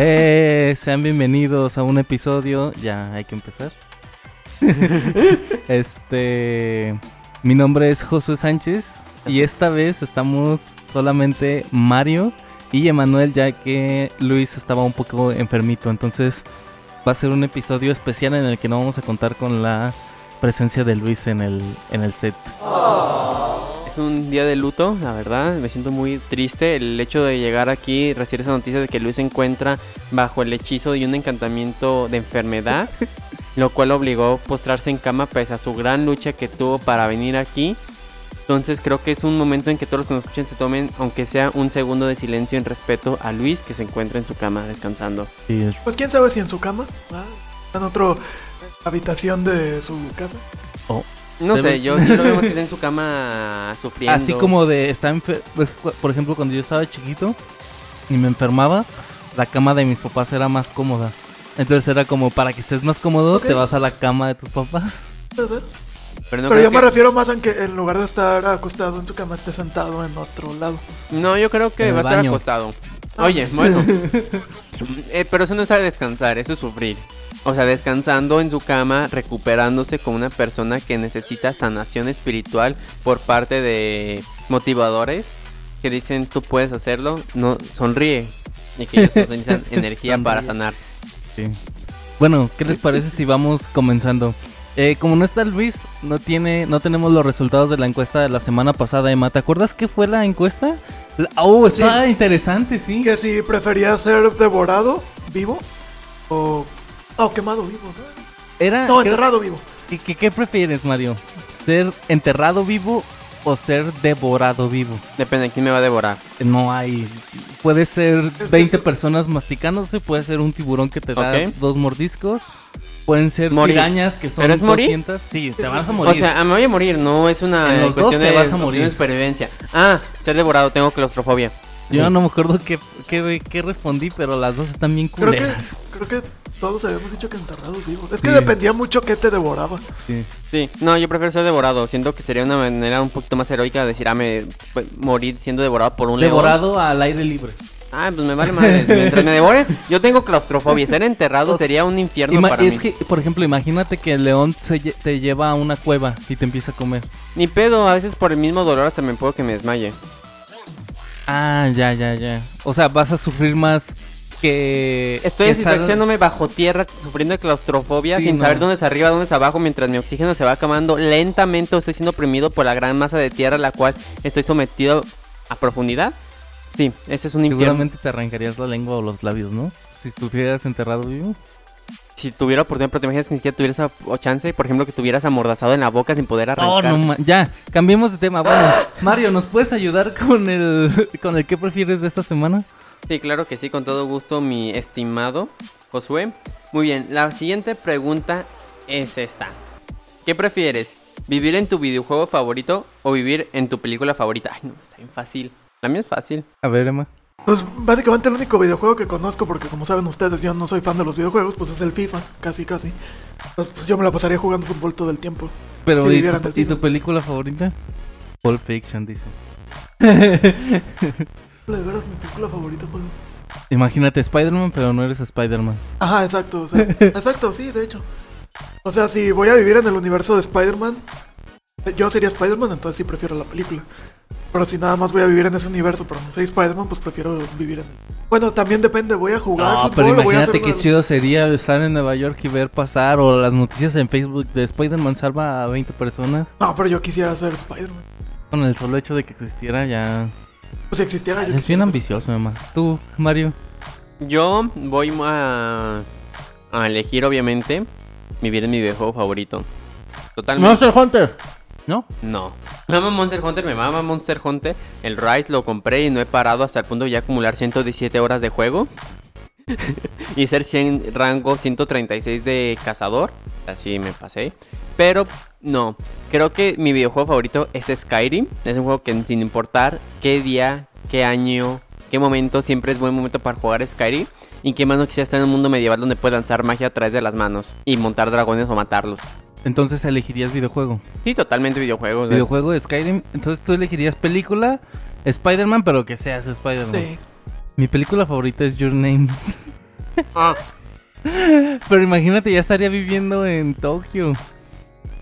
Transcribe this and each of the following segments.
Eh, sean bienvenidos a un episodio. Ya hay que empezar. este. Mi nombre es Josué Sánchez. Y esta vez estamos solamente Mario y Emanuel, ya que Luis estaba un poco enfermito. Entonces va a ser un episodio especial en el que no vamos a contar con la presencia de Luis en el, en el set. Es un día de luto, la verdad. Me siento muy triste. El hecho de llegar aquí y recibir esa noticia de que Luis se encuentra bajo el hechizo de un encantamiento de enfermedad, lo cual obligó a postrarse en cama pese a su gran lucha que tuvo para venir aquí. Entonces creo que es un momento en que todos los que nos escuchen se tomen, aunque sea un segundo de silencio en respeto a Luis que se encuentra en su cama descansando. Pues quién sabe si en su cama, ¿ah? en otra habitación de su casa. oh. No sé, yo sí lo veo más que está en su cama sufriendo. Así como de está enfer- pues, por ejemplo, cuando yo estaba chiquito y me enfermaba, la cama de mis papás era más cómoda. Entonces era como para que estés más cómodo, te vas a la cama de tus papás. Puede ser. Pero, no Pero yo me refiero más a que en lugar de estar acostado en su cama, esté sentado en otro lado. No, yo creo que va a estar acostado. Ah. Oye, bueno. Eh, pero eso no es a descansar, eso es sufrir. O sea, descansando en su cama, recuperándose como una persona que necesita sanación espiritual por parte de motivadores que dicen tú puedes hacerlo, no sonríe. Y que ellos necesitan energía para sanar. Sí. Bueno, ¿qué les parece si vamos comenzando? Eh, como no está Luis, no tiene, no tenemos los resultados de la encuesta de la semana pasada, Emma. ¿Te acuerdas qué fue la encuesta? La- oh, está interesante, sí. Que si prefería ser devorado vivo o, o quemado vivo. ¿no? Era, No, creo- enterrado vivo. ¿Qué, qué, qué prefieres, Mario? ¿Ser enterrado vivo o ser devorado vivo? Depende de quién me va a devorar. No hay. Puede ser que 20 eso- personas masticándose, puede ser un tiburón que te da dos mordiscos, pueden ser Morir. pirañas que son ¿Pero es morir? 200. Sí, te vas a morir. O sea, me voy a morir, no es una En los dos cuestión te de, vas a opción morir. de supervivencia. Ah, ser devorado, tengo claustrofobia. Yo Sí. no me acuerdo qué, qué, qué respondí, pero las dos están bien Creo que, culeras. creo que todos habíamos dicho que enterrados vivos. Es que Sí. dependía mucho qué te devoraba. Sí. Sí, no, yo prefiero ser devorado. Siento que sería una manera un poquito más heroica de decir, ah, me pues, morir siendo devorado por un león. Devorado al aire libre. Ah, pues me vale madre. Mientras me devore, yo tengo claustrofobia. Ser enterrado sea, sería un infierno Ima- para es mí. que, por ejemplo, imagínate que el león se lle- te lleva a una cueva y te empieza a comer. Ni pedo, a veces por el mismo dolor hasta me puedo que me desmaye. Ah, ya, ya, ya. O sea, vas a sufrir más que. Estoy asfixiándome bajo tierra, sufriendo de claustrofobia, Sí, sin no. saber dónde es arriba, dónde es abajo, mientras mi oxígeno se va acabando lentamente o estoy siendo oprimido por la gran masa de tierra a la cual estoy sometido a profundidad. Sí, ese es un infierno. Seguramente te arrancarías la lengua o los labios, ¿no? Si estuvieras enterrado vivo. Si tuviera oportunidad, pero te imaginas que ni siquiera tuvieras esa o chance, por ejemplo, que tuvieras amordazado en la boca sin poder Oh, arrancar. no, ma- ya, cambiemos de tema. Bueno, Mario, ¿nos puedes ayudar con el con el que prefieres de esta semana? Sí, claro que sí, con todo gusto, mi estimado Josué. Muy bien, la siguiente pregunta es esta. ¿Qué prefieres? ¿Vivir en tu videojuego favorito o vivir en tu película favorita? Ay, no, está bien fácil. La mía es fácil. A ver, Emma. Pues básicamente el único videojuego que conozco, porque como saben ustedes, yo no soy fan de los videojuegos, pues es el FIFA, casi casi. Entonces, pues yo me la pasaría jugando fútbol todo el tiempo. Pero, Si ¿y tu, y tu película favorita? Pulp Fiction, dice. De veras, mi película favorita, Pablo. Imagínate Spider-Man, pero no eres Spider-Man. Ajá, exacto, o sea, exacto, sí, de hecho. O sea, si voy a vivir en el universo de Spider-Man, eh, yo sería Spider-Man, entonces sí prefiero la película. Pero si nada más voy a vivir en ese universo, pero no soy Spider-Man, pues prefiero vivir en... Bueno, también depende, voy a jugar No, fútbol pero o voy a imagínate hacer qué una- chido sería estar en Nueva York y ver pasar o las noticias en Facebook de Spider-Man salva a 20 personas. No, pero yo quisiera ser Spider-Man. Con el solo hecho de que existiera ya... Pues si existiera yo Es bien ambicioso, Emma. Tú, Mario. Yo voy a, a elegir, obviamente, vivir en mi videojuego favorito. Totalmente. Monster Hunter. ¿No? No. Me mama Monster Hunter, me mama Monster Hunter. El Rise lo compré y no he parado hasta el punto de ya acumular 117 horas de juego. y ser 100 rango 136 de cazador. Así me pasé. Pero no, creo que mi videojuego favorito es Skyrim. Es un juego que sin importar qué día, qué año, qué momento, siempre es buen momento para jugar Skyrim. Y qué más no quisiera estar en un mundo medieval donde puedes lanzar magia a través de las manos y montar dragones o matarlos. Entonces elegirías videojuego. Sí, totalmente videojuegos. Videojuego Skyrim. Entonces tú elegirías película Spider-Man, pero que seas Spider-Man. Sí. Mi película favorita es Your Name. Ah, Pero imagínate, ya estaría viviendo en Tokio.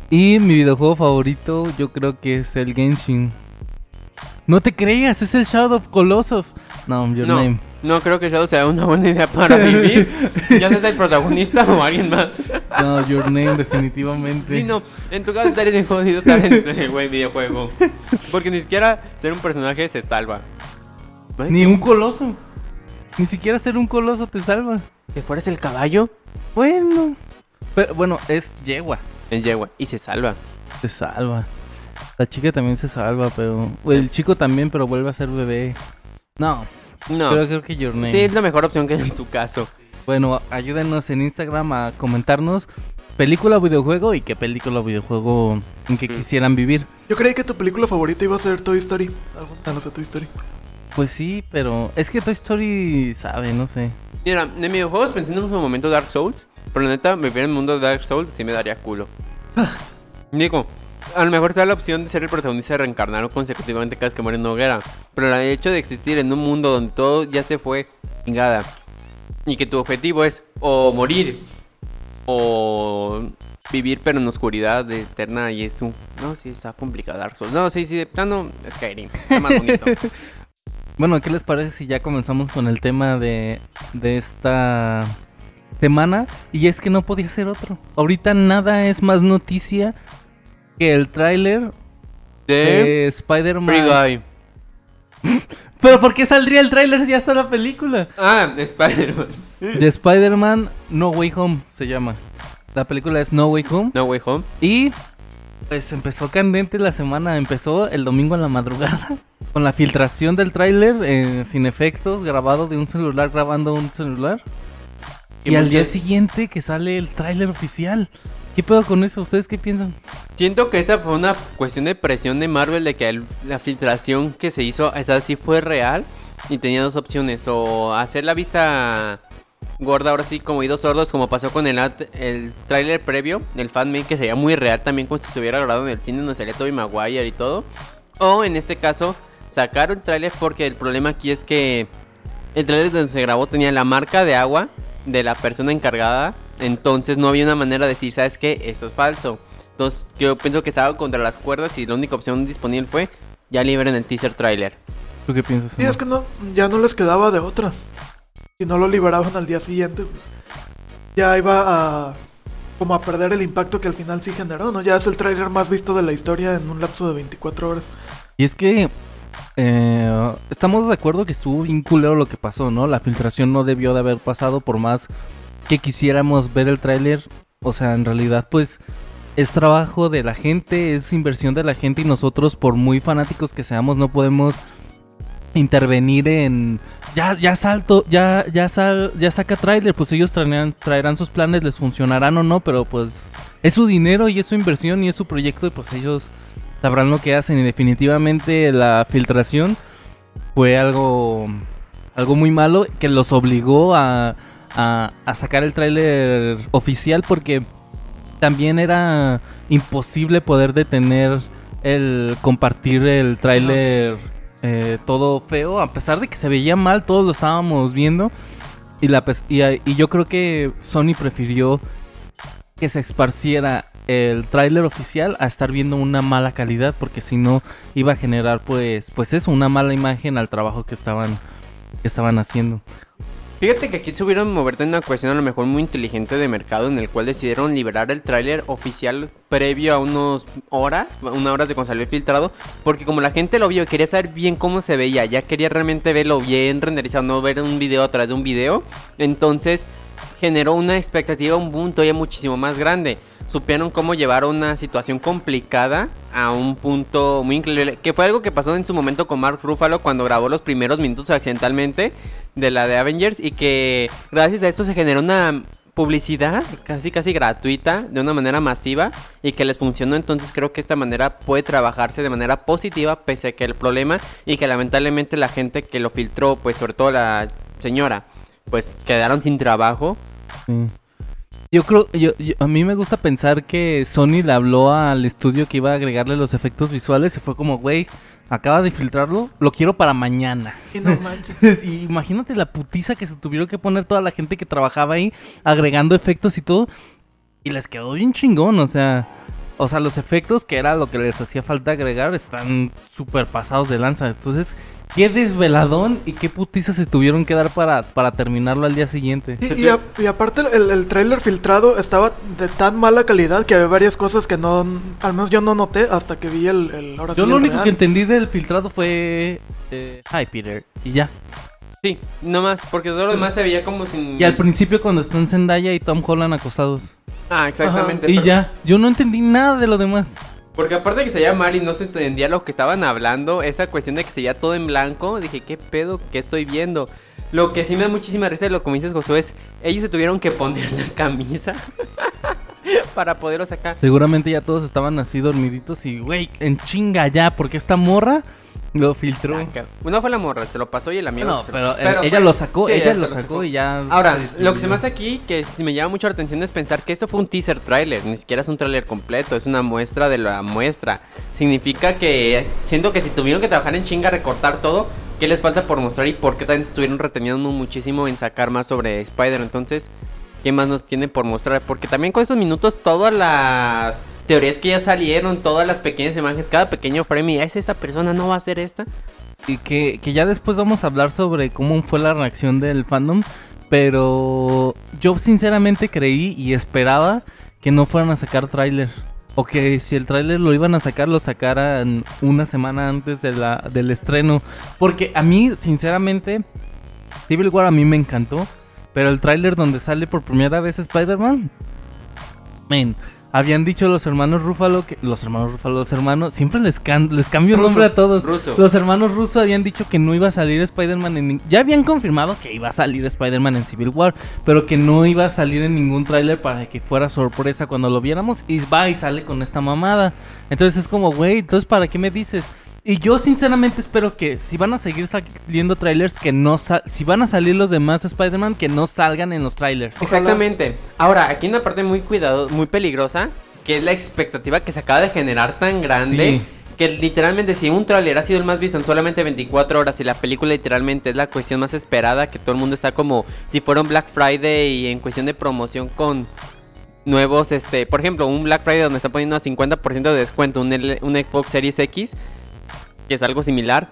Y mi videojuego favorito, yo creo que es el Genshin. No te creas, es el Shadow of Colossus. No, Your no, Name. no creo que Shadow sea una buena idea para vivir. ya seas el protagonista o alguien más. No, Your Name, definitivamente. Sí, no, en tu caso estarías bien jodido en este güey videojuego. Porque ni siquiera ser un personaje se salva. Ni un coloso. Ni siquiera ser un coloso te salva. ¿Que fueras el caballo? Bueno. Pero bueno, es yegua. En yegua. Y se salva. Se salva. La chica también se salva, pero. El chico también, pero vuelve a ser bebé. No, No. pero creo que Your Name. Sí, es la mejor opción que en tu caso. Bueno, ayúdenos en Instagram a comentarnos película o videojuego y qué película o videojuego en que Mm. quisieran vivir. Yo creí que tu película favorita iba a ser Toy Story. Alguna, no sé, Toy Story. Pues sí, pero es que Toy Story sabe, no sé. Mira, en videojuegos pensé en un momento Dark Souls. Pero la neta, vivir en el mundo de Dark Souls sí me daría culo. Digo, a lo mejor te da la opción de ser el protagonista de reencarnar consecutivamente cada vez que muere en una hoguera. Pero el hecho de existir en un mundo donde todo ya se fue chingada. Y que tu objetivo es o morir o vivir pero en oscuridad eterna y es un... No, sí, está complicado Dark Souls. No, sí, sí, de plano Skyrim. Está más bonito. Bueno, ¿qué les parece si ya comenzamos con el tema de, de esta semana? Y es que no podía ser otro. Ahorita nada es más noticia que el tráiler De Spider-Man. Pero ¿por qué saldría el tráiler si ya está la película? Ah, Spider-Man. De Spider-Man No Way Home se llama. La película es No Way Home. No Way Home. Y pues empezó candente la semana. Empezó el domingo en la madrugada. Con la filtración del tráiler eh, sin efectos, grabado de un celular grabando un celular. Y, al día siguiente que sale el tráiler oficial. ¿Qué pedo con eso? ¿Ustedes qué piensan? Siento que esa fue una cuestión de presión de Marvel de que el- la filtración que se hizo, esa sí fue real y tenía dos opciones, o hacer la vista gorda ahora sí como oídos sordos como pasó con el, tráiler previo, el fanmade que se veía muy real también como si estuviera grabado en el cine donde salía Tobey Maguire y todo, o en este caso sacar el tráiler porque el problema aquí es que el tráiler donde se grabó tenía la marca de agua de la persona encargada. Entonces no había una manera de decir, ¿sabes qué? Eso es falso. Entonces yo pienso que estaba contra las cuerdas y la única opción disponible fue ya liberen el teaser trailer. ¿Tú qué piensas? Sí, es que no, ya no les quedaba de otra. Si no lo liberaban al día siguiente, pues, ya iba a como a perder el impacto que al final sí generó, ¿no? Ya es el tráiler más visto de la historia en un lapso de 24 horas. Y es que eh, estamos de acuerdo que estuvo bien culero lo que pasó, ¿no? La filtración no debió de haber pasado por más que quisiéramos ver el tráiler. O sea, en realidad pues es trabajo de la gente, es inversión de la gente y nosotros por muy fanáticos que seamos no podemos intervenir en ya ya salto, ya ya sal, ya saca tráiler, pues ellos traerán, traerán sus planes, les funcionarán o no, pero pues es su dinero y es su inversión y es su proyecto y pues ellos sabrán lo que hacen y definitivamente la filtración fue algo algo muy malo que los obligó a, sacar el tráiler oficial porque también era imposible poder detener el compartir el tráiler eh, todo feo a pesar de que se veía mal todos lo estábamos viendo. Y yo creo que Sony prefirió que se esparciera el tráiler oficial a estar viendo una mala calidad porque si no iba a generar pues pues eso una mala imagen al trabajo que estaban que estaban haciendo Fíjate que aquí subieron moverte en una cuestión a lo mejor muy inteligente de mercado en el cual decidieron liberar el tráiler oficial previo a unos horas, una hora de cuando filtrado, porque como la gente lo vio quería saber bien cómo se veía, ya quería realmente verlo bien renderizado, no ver un video a través de un video, entonces generó una expectativa, un boom todavía muchísimo más grande. Supieron cómo llevar una situación complicada a un punto muy increíble. Que fue algo que pasó en su momento con Mark Ruffalo cuando grabó los primeros minutos accidentalmente de la de Avengers. Y que gracias a eso se generó una publicidad casi casi gratuita de una manera masiva y que les funcionó entonces creo que esta manera puede trabajarse de manera positiva pese a que el problema y que lamentablemente la gente que lo filtró pues sobre todo la señora pues quedaron sin trabajo Sí. Yo creo, yo, yo- a mí me gusta pensar que Sony le habló al estudio que iba a agregarle los efectos visuales y fue como, güey, acaba de filtrarlo, lo quiero para mañana. Y no manches. Y imagínate la putiza que se tuvieron que poner toda la gente que trabajaba ahí agregando efectos y todo. Y les quedó bien chingón, o sea, o sea, los efectos que era lo que les hacía falta agregar están súper pasados de lanza. Entonces, qué desveladón y qué putiza se tuvieron que dar para, para terminarlo al día siguiente. Y, y a- y aparte el, el trailer filtrado estaba de tan mala calidad que había varias cosas que no, al menos yo no noté hasta que vi el, el ahora sí Yo lo el único real. que entendí del filtrado fue... Eh, Hi, Peter. Y ya. Sí no más porque todo lo demás se veía como sin Y al principio cuando están Zendaya y Tom Holland acostados. ah exactamente Y pero- ya. Yo no entendí nada de lo demás. Porque aparte de que se veía mal y no se entendía lo que estaban hablando, esa cuestión de que se veía todo en blanco, dije, ¿qué pedo? ¿Qué estoy viendo? Lo que sí me da muchísima risa de lo que me dices, Josué, es ellos se tuvieron que poner la camisa para poderlo sacar. Seguramente ya todos estaban así dormiditos y, güey, en chinga ya, porque esta morra lo filtró. Saca. Una fue la morra, se lo pasó y el amigo. No, pero, pero ella fue- lo sacó, sí, ella lo sacó y ya. Ahora, lo que se me hace aquí, que sí me llama mucho la atención es pensar que esto fue un teaser trailer, ni siquiera es un trailer completo, es una muestra de la muestra. Significa que siento que si tuvieron que trabajar en chinga, recortar todo, ¿qué les falta por mostrar y por qué también estuvieron reteniendo muchísimo en sacar más sobre Spider? Entonces, ¿qué más nos tienen por mostrar? Porque también con esos minutos todas las teorías que ya salieron, todas las pequeñas imágenes, cada pequeño frame, y es esta persona, no va a ser esta. Y que, que ya después vamos a hablar sobre cómo fue la reacción del fandom. Pero yo sinceramente creí y esperaba que no fueran a sacar tráiler. O que si el tráiler lo iban a sacar, lo sacaran una semana antes de la, del estreno. Porque a mí, sinceramente, Civil War a mí me encantó. Pero el tráiler donde sale por primera vez Spider-Man... Men, habían dicho los hermanos Rúfalo que... Los hermanos Rúfalo, los hermanos... Siempre les, can- les cambio el nombre a todos. Los hermanos Russo habían dicho que no iba a salir Spider-Man en... Ya habían confirmado que iba a salir Spider-Man en Civil War, pero que no iba a salir en ningún tráiler para que fuera sorpresa cuando lo viéramos. Y va y sale con esta mamada. Entonces es como, güey, entonces ¿para qué me dices? Y yo sinceramente espero que si van a seguir saliendo trailers, que no... Si van a salir los demás Spider-Man, que no salgan en los trailers. Exactamente. Ahora, aquí hay una parte muy cuidado, muy peligrosa, que es la expectativa que se acaba de generar tan grande. Sí. Que literalmente si un tráiler ha sido el más visto en solamente 24 horas y la película literalmente es la cuestión más esperada, que todo el mundo está como si fuera un Black Friday y en cuestión de promoción con nuevos, este, por ejemplo, un Black Friday donde está poniendo a 50% de descuento un, L- un Xbox Series X, que es algo similar,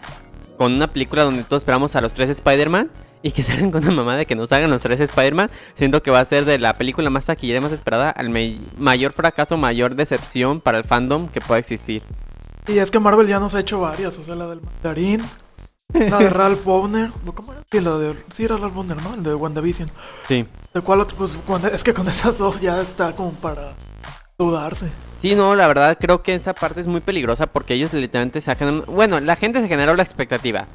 con una película donde todos esperamos a los tres Spider-Man y que salgan con una mamá de que nos hagan los tres Spider-Man, siento que va a ser de la película más taquillera y más esperada al mayor fracaso, mayor decepción para el fandom que pueda existir. Y es que Marvel ya nos ha hecho varias, o sea, la del mandarín, la de Ralph Bowner, ¿no? ¿cómo era? Sí, la de, sí era Ralph Bowner, ¿no? El de WandaVision. Sí. El cual, otro, pues, es que con esas dos ya está como para dudarse. Sí, no, la verdad creo que esa parte es muy peligrosa porque ellos literalmente se generan... Bueno, la gente se generó la expectativa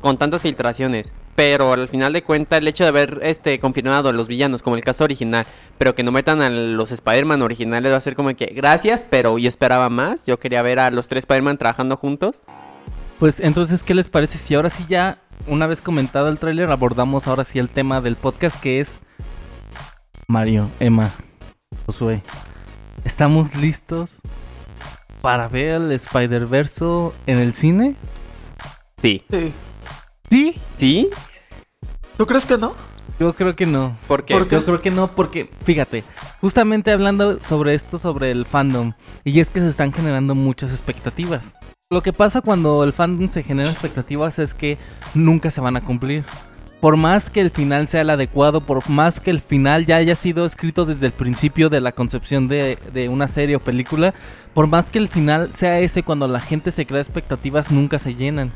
con tantas filtraciones, pero al final de cuentas el hecho de haber este confirmado a los villanos como el caso original, pero que no metan a los Spider-Man originales va a ser como que gracias, pero yo esperaba más, yo quería ver a los tres Spider-Man trabajando juntos. Pues entonces, ¿qué les parece si ahora sí ya, una vez comentado el tráiler, abordamos ahora sí el tema del podcast que es Mario, Emma, Josué. ¿Estamos listos para ver el Spider-Verse en el cine? Sí. Sí. Sí. ¿Sí? ¿Tú crees que no? Yo creo que no. ¿Por qué? ¿Por qué? Yo creo que no, porque fíjate, justamente hablando sobre esto, sobre el fandom, y es que se están generando muchas expectativas. Lo que pasa cuando el fandom se genera expectativas es que nunca se van a cumplir. Por más que el final sea el adecuado, por más que el final ya haya sido escrito desde el principio de la concepción de, de una serie o película, por más que el final sea ese cuando la gente se crea expectativas, nunca se llenan.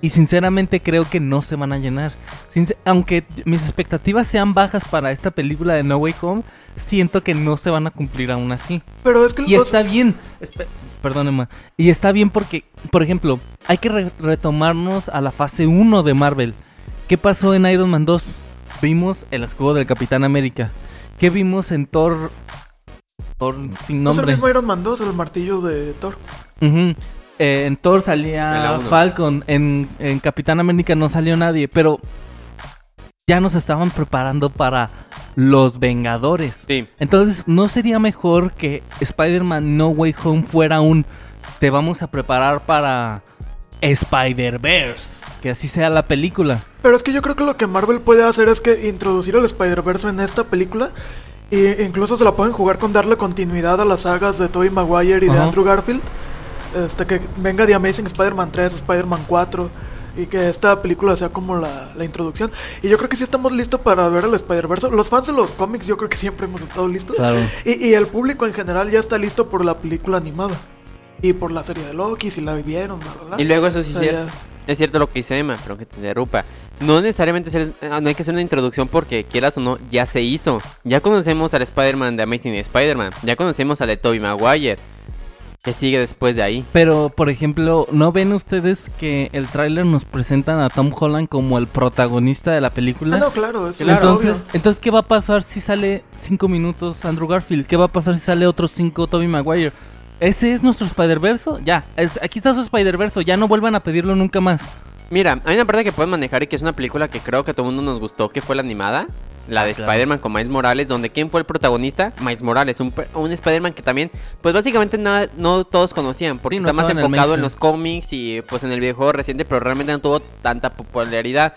Y sinceramente creo que no se van a llenar. Sincer- aunque mis expectativas sean bajas para esta película de No Way Home, siento que no se van a cumplir aún así. Pero es que... Y está bien. Espe- Perdón, Emma. Y está bien porque, por ejemplo, hay que re- retomarnos a la fase 1 de Marvel. ¿Qué pasó en Iron Man 2? Vimos el escudo del Capitán América. ¿Qué vimos en Thor? Thor sin no es el nombre. mismo Iron Man 2, el martillo de Thor. Eh, en Thor salía. Falcon. En, en Capitán América no salió nadie. Pero ya nos estaban preparando para los Vengadores. Sí. Entonces, ¿no sería mejor que Spider-Man No Way Home fuera un te vamos a preparar para Spider-Verse? Que así sea la película. Pero es que yo creo que lo que Marvel puede hacer es que introducir el Spider-Verse en esta película. E incluso se la pueden jugar con darle continuidad a las sagas de Tobey Maguire y de. Andrew Garfield. Este, que venga The Amazing Spider-Man 3, Spider-Man 4. Y que esta película sea como la, la introducción. Y yo creo que sí estamos listos para ver el Spider-Verse. Los fans de los cómics yo creo que siempre hemos estado listos. Claro. Y, y el público en general ya está listo por la película animada. Y por la serie de Loki, si la vivieron, bla, bla, bla. Y luego eso sí O sea, cierto. Es cierto lo que dice Emma, pero que te interrumpa. No necesariamente ser- ah, no hay que hacer una introducción porque quieras o no, ya se hizo. Ya conocemos al Spider-Man de Amazing Spider-Man. Ya conocemos al de Tobey Maguire. ¿Qué sigue después de ahí? Pero, por ejemplo, ¿no ven ustedes que el tráiler nos presentan a Tom Holland como el protagonista de la película? Ah, no, claro, eso Claro. es entonces, obvio. entonces, ¿qué va a pasar si sale 5 minutos Andrew Garfield? ¿Qué va a pasar si sale otros 5 Tobey Maguire? ¿Ese es nuestro Spider-Verse? Ya, es- aquí está su Spider-Verse, ya no vuelvan a pedirlo nunca más. Mira, hay una parte que pueden manejar y que es una película que creo que a todo el mundo nos gustó, que fue la animada. La de Ah, claro. Spider-Man con Miles Morales, donde ¿quién fue el protagonista? Miles Morales, un, un Spider-Man que también, pues básicamente nada, no todos conocían, porque Sí, no está más en el enfocado en los cómics y pues en el videojuego reciente, pero realmente no tuvo tanta popularidad.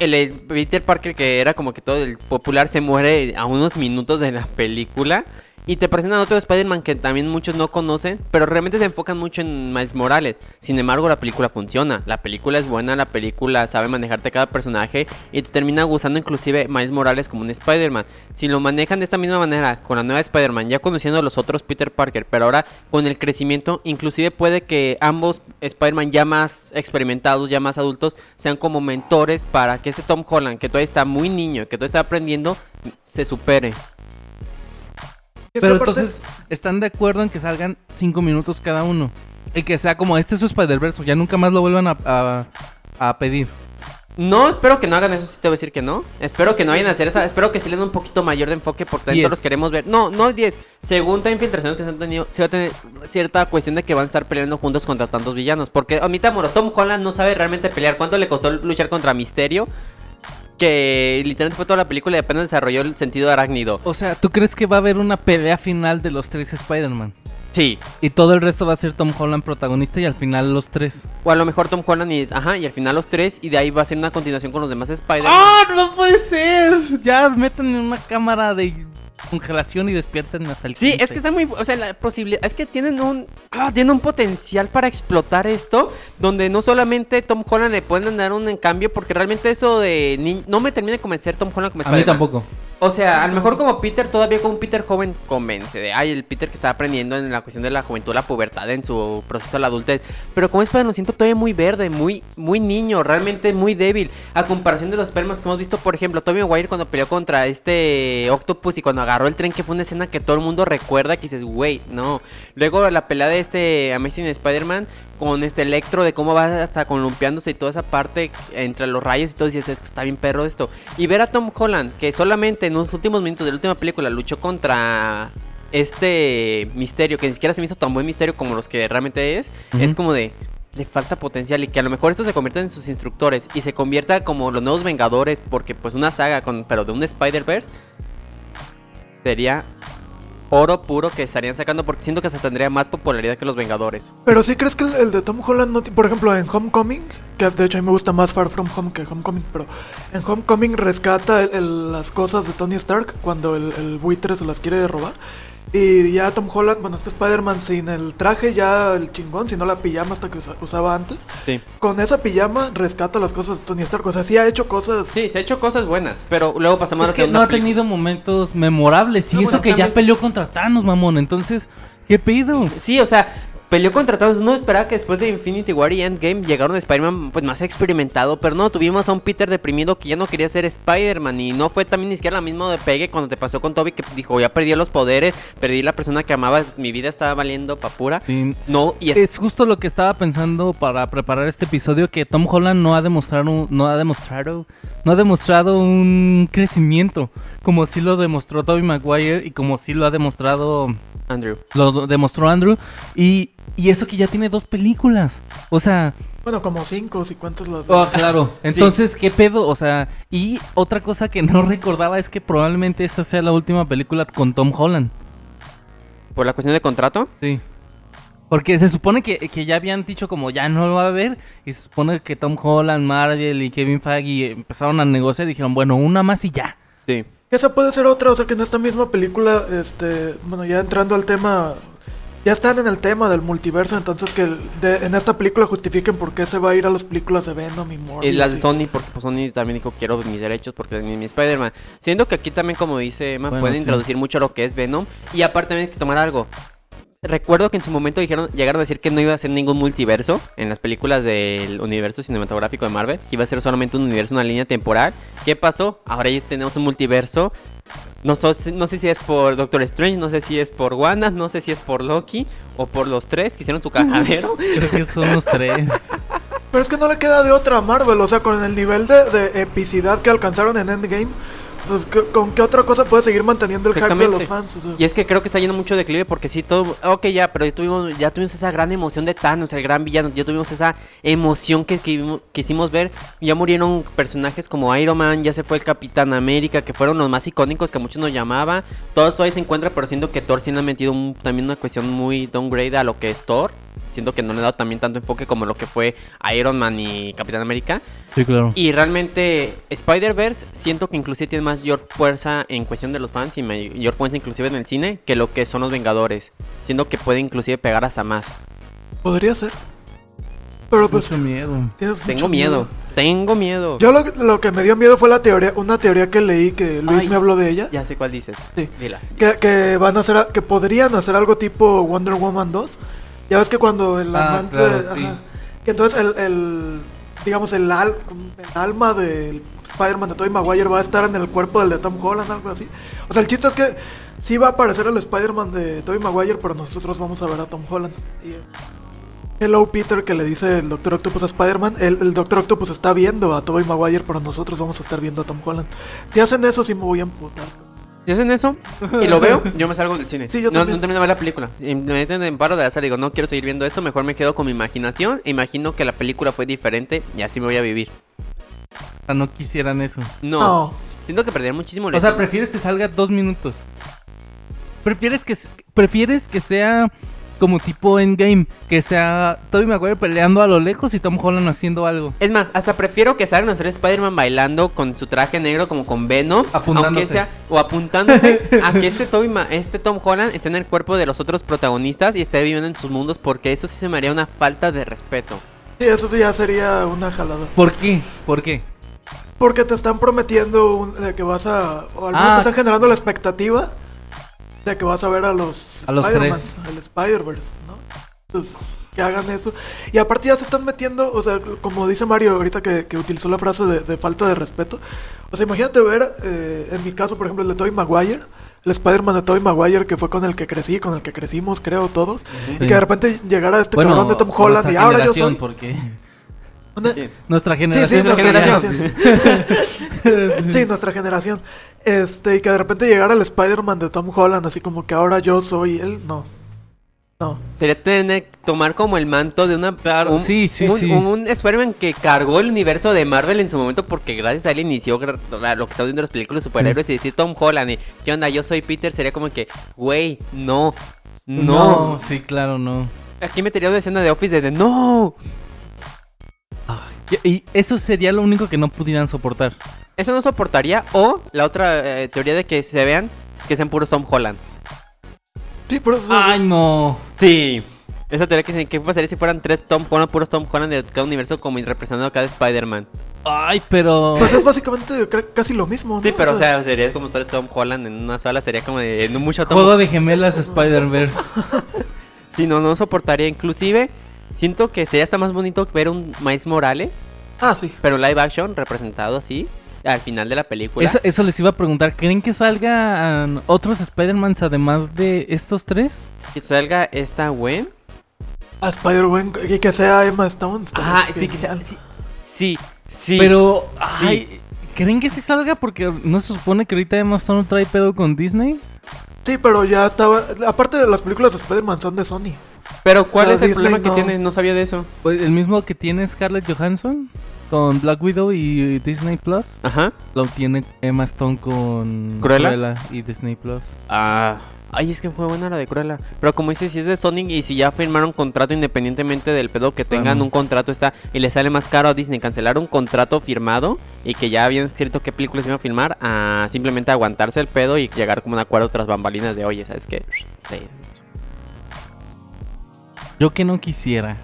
El, eh, Peter Parker, que era como que todo el popular, se muere a unos minutos de la película. Y te presentan otro Spider-Man que también muchos no conocen, pero realmente se enfocan mucho en Miles Morales. Sin embargo, la película funciona. La película es buena, la película sabe manejarte cada personaje y te termina gustando inclusive Miles Morales como un Spider-Man. Si lo manejan de esta misma manera con la nueva Spider-Man, ya conociendo a los otros Peter Parker, pero ahora con el crecimiento, inclusive puede que ambos Spider-Man ya más experimentados, ya más adultos, sean como mentores para que ese Tom Holland, que todavía está muy niño, que todavía está aprendiendo, se supere. Pero aparte- entonces, ¿están de acuerdo en que salgan 5 minutos cada uno? Y que sea como, este es su Spider-Verse, ya nunca más lo vuelvan a, a- a pedir. No, espero que no hagan eso, sí te voy a decir que no. Espero que no vayan a hacer esa. Espero que sí le den un poquito mayor de enfoque porque todos los queremos ver. No, no 10. Según también filtraciones que se han tenido, se va a tener cierta cuestión de que van a estar peleando juntos contra tantos villanos. Porque, admitámonos, Tom Holland no sabe realmente pelear. ¿Cuánto le costó luchar contra Misterio? Que literalmente fue toda la película y apenas desarrolló el sentido arácnido. O sea, ¿tú crees que va a haber una pelea final de los tres Spider-Man? Sí. Y todo el resto va a ser Tom Holland protagonista y al final los tres. O a lo mejor Tom Holland y. Ajá, y al final los tres. Y de ahí va a ser una continuación con los demás Spider-Man. ¡Ah, no puede ser! Ya meten en una cámara de congelación y despierten hasta el Sí, 15. es que está muy, o sea, la posibilidad, es que tienen un, ah, tienen un potencial para explotar esto, donde no solamente Tom Holland le pueden dar un en cambio, porque realmente eso de, ni- no me termina de convencer Tom Holland como A mí tampoco. O sea, a lo mejor como Peter, todavía como Peter joven convence de, ay, el Peter que está aprendiendo en la cuestión de la juventud, la pubertad, en su proceso de la adultez. Pero como Spider-Man lo siento todavía muy verde, muy, muy niño, realmente muy débil. A comparación de los Spider-Man que hemos visto, por ejemplo, Tommy Maguire cuando peleó contra este Octopus y cuando agarró el tren, que fue una escena que todo el mundo recuerda, que dices, güey, no. Luego la pelea de este Amazing Spider-Man con este Electro, de cómo va hasta columpiándose y toda esa parte entre los rayos y todo, dices, esto está bien perro esto. Y ver a Tom Holland, que solamente en los últimos minutos de la última película luchó contra este misterio, que ni siquiera se me hizo tan buen misterio como los que realmente es, es como de... Le falta potencial y que a lo mejor esto se convierta en sus instructores y se convierta como los nuevos Vengadores, porque pues una saga con, pero de un Spider-Verse sería oro puro que estarían sacando porque siento que se tendría más popularidad que los Vengadores. Pero sí crees que el, de Tom Holland no por ejemplo en Homecoming, que de hecho a mí me gusta más Far From Home que Homecoming, pero en Homecoming rescata el- las cosas de Tony Stark cuando el, el buitre se las quiere robar. Y ya Tom Holland, bueno, este Spider-Man sin el traje ya el chingón, sino la pijama hasta que usa- usaba antes. Sí. Con esa pijama rescata las cosas de Tony Stark, o sea, sí ha hecho cosas Sí, se ha hecho cosas buenas, pero luego pasamos a Es la que no ha película. tenido momentos memorables. Y No, eso bueno, que ya peleó contra Thanos, mamón. Entonces, ¿qué pedo? Sí, o sea, peleó contra Thanos. Uno esperaba que después de Infinity War y Endgame llegaron a Spider-Man pues más experimentado, pero no, tuvimos a un Peter deprimido que ya no quería ser Spider-Man y no fue también ni siquiera la misma de pegue cuando te pasó con Toby que dijo, ya perdí los poderes, perdí la persona que amaba, mi vida estaba valiendo pa' pura. Sí. No, y es, Es justo lo que estaba pensando para preparar este episodio que Tom Holland no ha demostrado un- no ha demostrado no ha demostrado un crecimiento como sí lo demostró Tobey Maguire y como sí lo ha demostrado Andrew. lo demostró Andrew y, y eso que ya tiene dos películas. O sea, Bueno, como cinco, si cuántos los... oh, claro. Entonces, ¿qué pedo? O sea, y otra cosa que no recordaba es que probablemente esta sea la última película con Tom Holland. Por la cuestión de contrato. Sí. Porque se supone que, que ya habían dicho como ya no lo va a haber. Y se supone que Tom Holland, Marvel y Kevin Feige empezaron a negociar y dijeron, bueno, una más y ya. Sí. Esa puede ser otra, o sea que en esta misma película, este, bueno, ya entrando al tema, ya están en el tema del multiverso, entonces que de- en esta película justifiquen por qué se va a ir a las películas de Venom y Y Morbius. las de y- Sony, porque pues, Sony también dijo quiero mis derechos porque es mi, mi Spider-Man. Siendo que aquí también, como dice Emma, Bueno, pueden sí. introducir mucho lo que es Venom. Y aparte también hay que tomar algo. Recuerdo que en su momento dijeron, llegaron a decir que no iba a ser ningún multiverso en las películas del universo cinematográfico de Marvel, que iba a ser solamente un universo, una línea temporal. ¿Qué pasó? Ahora ya tenemos un multiverso. No, so- no sé si es por Doctor Strange, no sé si es por Wanda, no sé si es por Loki o por los tres que hicieron su cajadero. Creo que son los tres. Pero es que no le queda de otra a Marvel, o sea, con el nivel de, de epicidad que alcanzaron en Endgame, pues ¿qué- ¿con qué otra cosa puede seguir manteniendo el hype de los fans? O sea, Y es que creo que está yendo mucho de declive porque sí, todo. Ok, ya, pero ya tuvimos, ya tuvimos esa gran emoción de Thanos, el gran villano. Ya tuvimos esa emoción que, que quisimos ver. Ya murieron personajes como Iron Man, ya se fue el Capitán América, que fueron los más icónicos que muchos nos llamaba. Todo todavía se encuentra, pero siento que Thor sí le ha metido un- también una cuestión muy downgrade a lo que es Thor. Siento que no le ha dado también tanto enfoque como lo que fue Iron Man y Capitán América. Sí, claro. Y realmente Spider-Verse siento que inclusive tiene mayor fuerza en cuestión de los fans y mayor fuerza inclusive en el cine que lo que son los Vengadores. Siento que puede inclusive pegar hasta más. podría ser. Pero pues, Mucho miedo. Tengo mucho miedo, tengo miedo. Yo lo, que- lo que me dio miedo fue la teoría, una teoría que leí que Luis Ay. me habló de ella. Ya sé cuál dices. Sí. Dila. Que, que van a hacer, que podrían hacer algo tipo Wonder Woman 2. Ya ves que cuando el Ah, amante, claro, ajá, sí. que entonces el, el digamos el, al- el alma del Spider-Man de Tobey Maguire va a estar en el cuerpo del de Tom Holland, algo así. O sea, el chiste es que sí va a aparecer el Spider-Man de Tobey Maguire, pero nosotros vamos a ver a Tom Holland. Y, eh, Hello Peter que le dice el Doctor Octopus a Spider-Man, el, el Doctor Octopus está viendo a Tobey Maguire, pero nosotros vamos a estar viendo a Tom Holland. Si hacen eso sí me voy a emputar. Si hacen eso y lo veo, yo me salgo del cine. Sí, yo no, también. no termino de ver la película. Y me meten en paro de la sala y digo, no quiero seguir viendo esto, mejor me quedo con mi imaginación. e Imagino que la película fue diferente y así me voy a vivir. O sea, no quisieran eso. No. No. Siento que perdería muchísimo la O sea, prefieres que salga dos minutos. Prefieres que, prefieres que sea como tipo Endgame, que sea Tobey Maguire peleando a lo lejos y Tom Holland haciendo algo. Es más, hasta prefiero que salgan a hacer Spider-Man bailando con su traje negro como con Venom, Apuntándose. aunque sea o apuntándose a que este Toby Ma- este Tom Holland esté en el cuerpo de los otros protagonistas y esté viviendo en sus mundos porque eso sí se me haría una falta de respeto. Sí, eso sí ya sería una jalada. ¿Por qué? ¿Por qué? Porque te están prometiendo un- de que vas a. O al menos Ah. te están generando la expectativa de que vas a ver a los, A los Spider-Man, tres. el Spider-Verse, ¿no? Entonces, que hagan eso. Y aparte ya se están metiendo, o sea, como dice Mario ahorita que, que utilizó la frase de, de falta de respeto. O sea, imagínate ver, eh, en mi caso, por ejemplo, el de Tobey Maguire. El Spider-Man de Tobey Maguire, que fue con el que crecí, con el que crecimos, creo, todos. Y Sí. que de repente llegara este cabrón de Tom Holland y nuestra ahora yo soy. Porque ¿Dónde? Sí. nuestra Sí, generación. sí, nuestra generación. generación. sí, nuestra generación. Este, y que de repente llegara el Spider-Man de Tom Holland, así como que ahora yo soy él. No. No. Sería tener tomar como el manto de una un, Sí, sí, un, sí. un Spider-Man que cargó el universo de Marvel en su momento porque gracias a él inició lo que está viendo las películas de superhéroes y decir Tom Holland y ¿qué onda? Yo soy Peter sería como que, güey, no. No. sí, claro, no. Aquí metería una escena de Office de no. Y, y eso sería lo único que no pudieran soportar. Eso no soportaría. O la otra eh, teoría de que se vean que sean puros Tom Holland. Sí, por eso. Ay, no. Sí. Esa teoría que dice, ¿qué pasaría si fueran tres Tom Holland, puros Tom Holland de cada universo como representando a cada Spider-Man? Ay, pero Pues es básicamente casi lo mismo, ¿no? Sí, pero o sea, sería como estar Tom Holland en una sala, sería como de no mucho Tom juego de gemelas Spider-Verse. Sí, no, no soportaría. Inclusive, siento que sería hasta más bonito ver un Miles Morales, Ah, sí. pero live action, representado así, al final de la película. Eso, eso les iba a preguntar. ¿Creen que salgan otros Spider-Mans además de estos tres? Que salga esta Gwen. A Spider-Man y que sea Emma Stone. Ah, sí, que sea... Sí, sí. sí. Pero, ay, ¿creen que sí salga? Porque no se supone que ahorita Emma Stone trae pedo con Disney. Sí, pero ya estaba. Aparte de las películas de Spider-Man son de Sony. Pero ¿cuál O sea, es el Disney problema no- que tiene? No sabía de eso. Pues, el mismo que tiene Scarlett Johansson con Black Widow y Disney Plus. Ajá. Lo tiene Emma Stone con ¿Cruella? y Disney Plus. Ah. Ay, es que fue buena la de Cruella. Pero como dices, si es de Sonic y si ya firmaron contrato independientemente del pedo que tengan un contrato está y le sale más caro a Disney cancelar un contrato firmado y que ya habían escrito qué películas iban a filmar a simplemente aguantarse el pedo y llegar como un acuerdo tras bambalinas de oye, ¿sabes qué? Sí. Yo que no quisiera.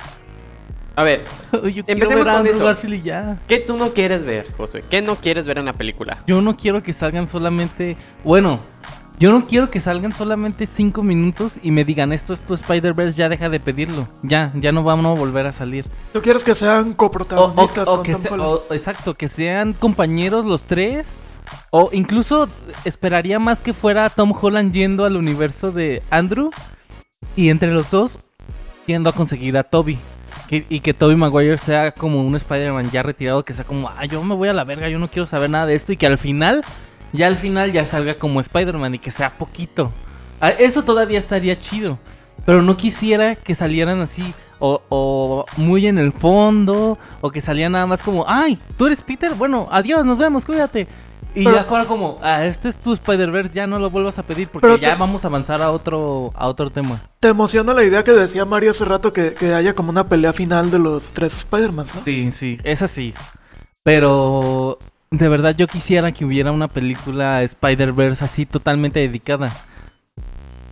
A ver, Yo Empecemos ver a con eso. Y ya. ¿qué tú no quieres ver, José? ¿Qué no quieres ver en la película? Yo no quiero que salgan solamente. Bueno, yo no quiero que salgan solamente 5 minutos y me digan esto es tu Spider-Verse, ya deja de pedirlo. Ya, ya no vamos a volver a salir. ¿Tú quieres que sean O, o- coprotagonistas o con que Tom se- Holland? o- exacto, que sean compañeros los tres. O incluso esperaría más que fuera Tom Holland yendo al universo de Andrew. Y entre los dos, yendo a conseguir a Toby. Que- y que Toby Maguire sea como un Spider-Man ya retirado, que sea como, ah, yo me voy a la verga, yo no quiero saber nada de esto. Y que al final, ya al final ya salga como Spider-Man y que sea poquito. Ah, Eso todavía estaría chido. Pero no quisiera que salieran así. O, o muy en el fondo. O que salían nada más como, ay, tú eres Peter. Bueno, adiós, nos vemos, cuídate. Y Pero- ya fuera como, ah, este es tu Spider-Verse, ya no lo vuelvas a pedir porque ya te- vamos a avanzar a otro, a otro tema. ¿Te emociona la idea que decía Mario hace rato que, que haya como una pelea final de los tres Spider-Mans, no? Sí, sí, es así. Pero de verdad yo quisiera que hubiera una película Spider-Verse así totalmente dedicada.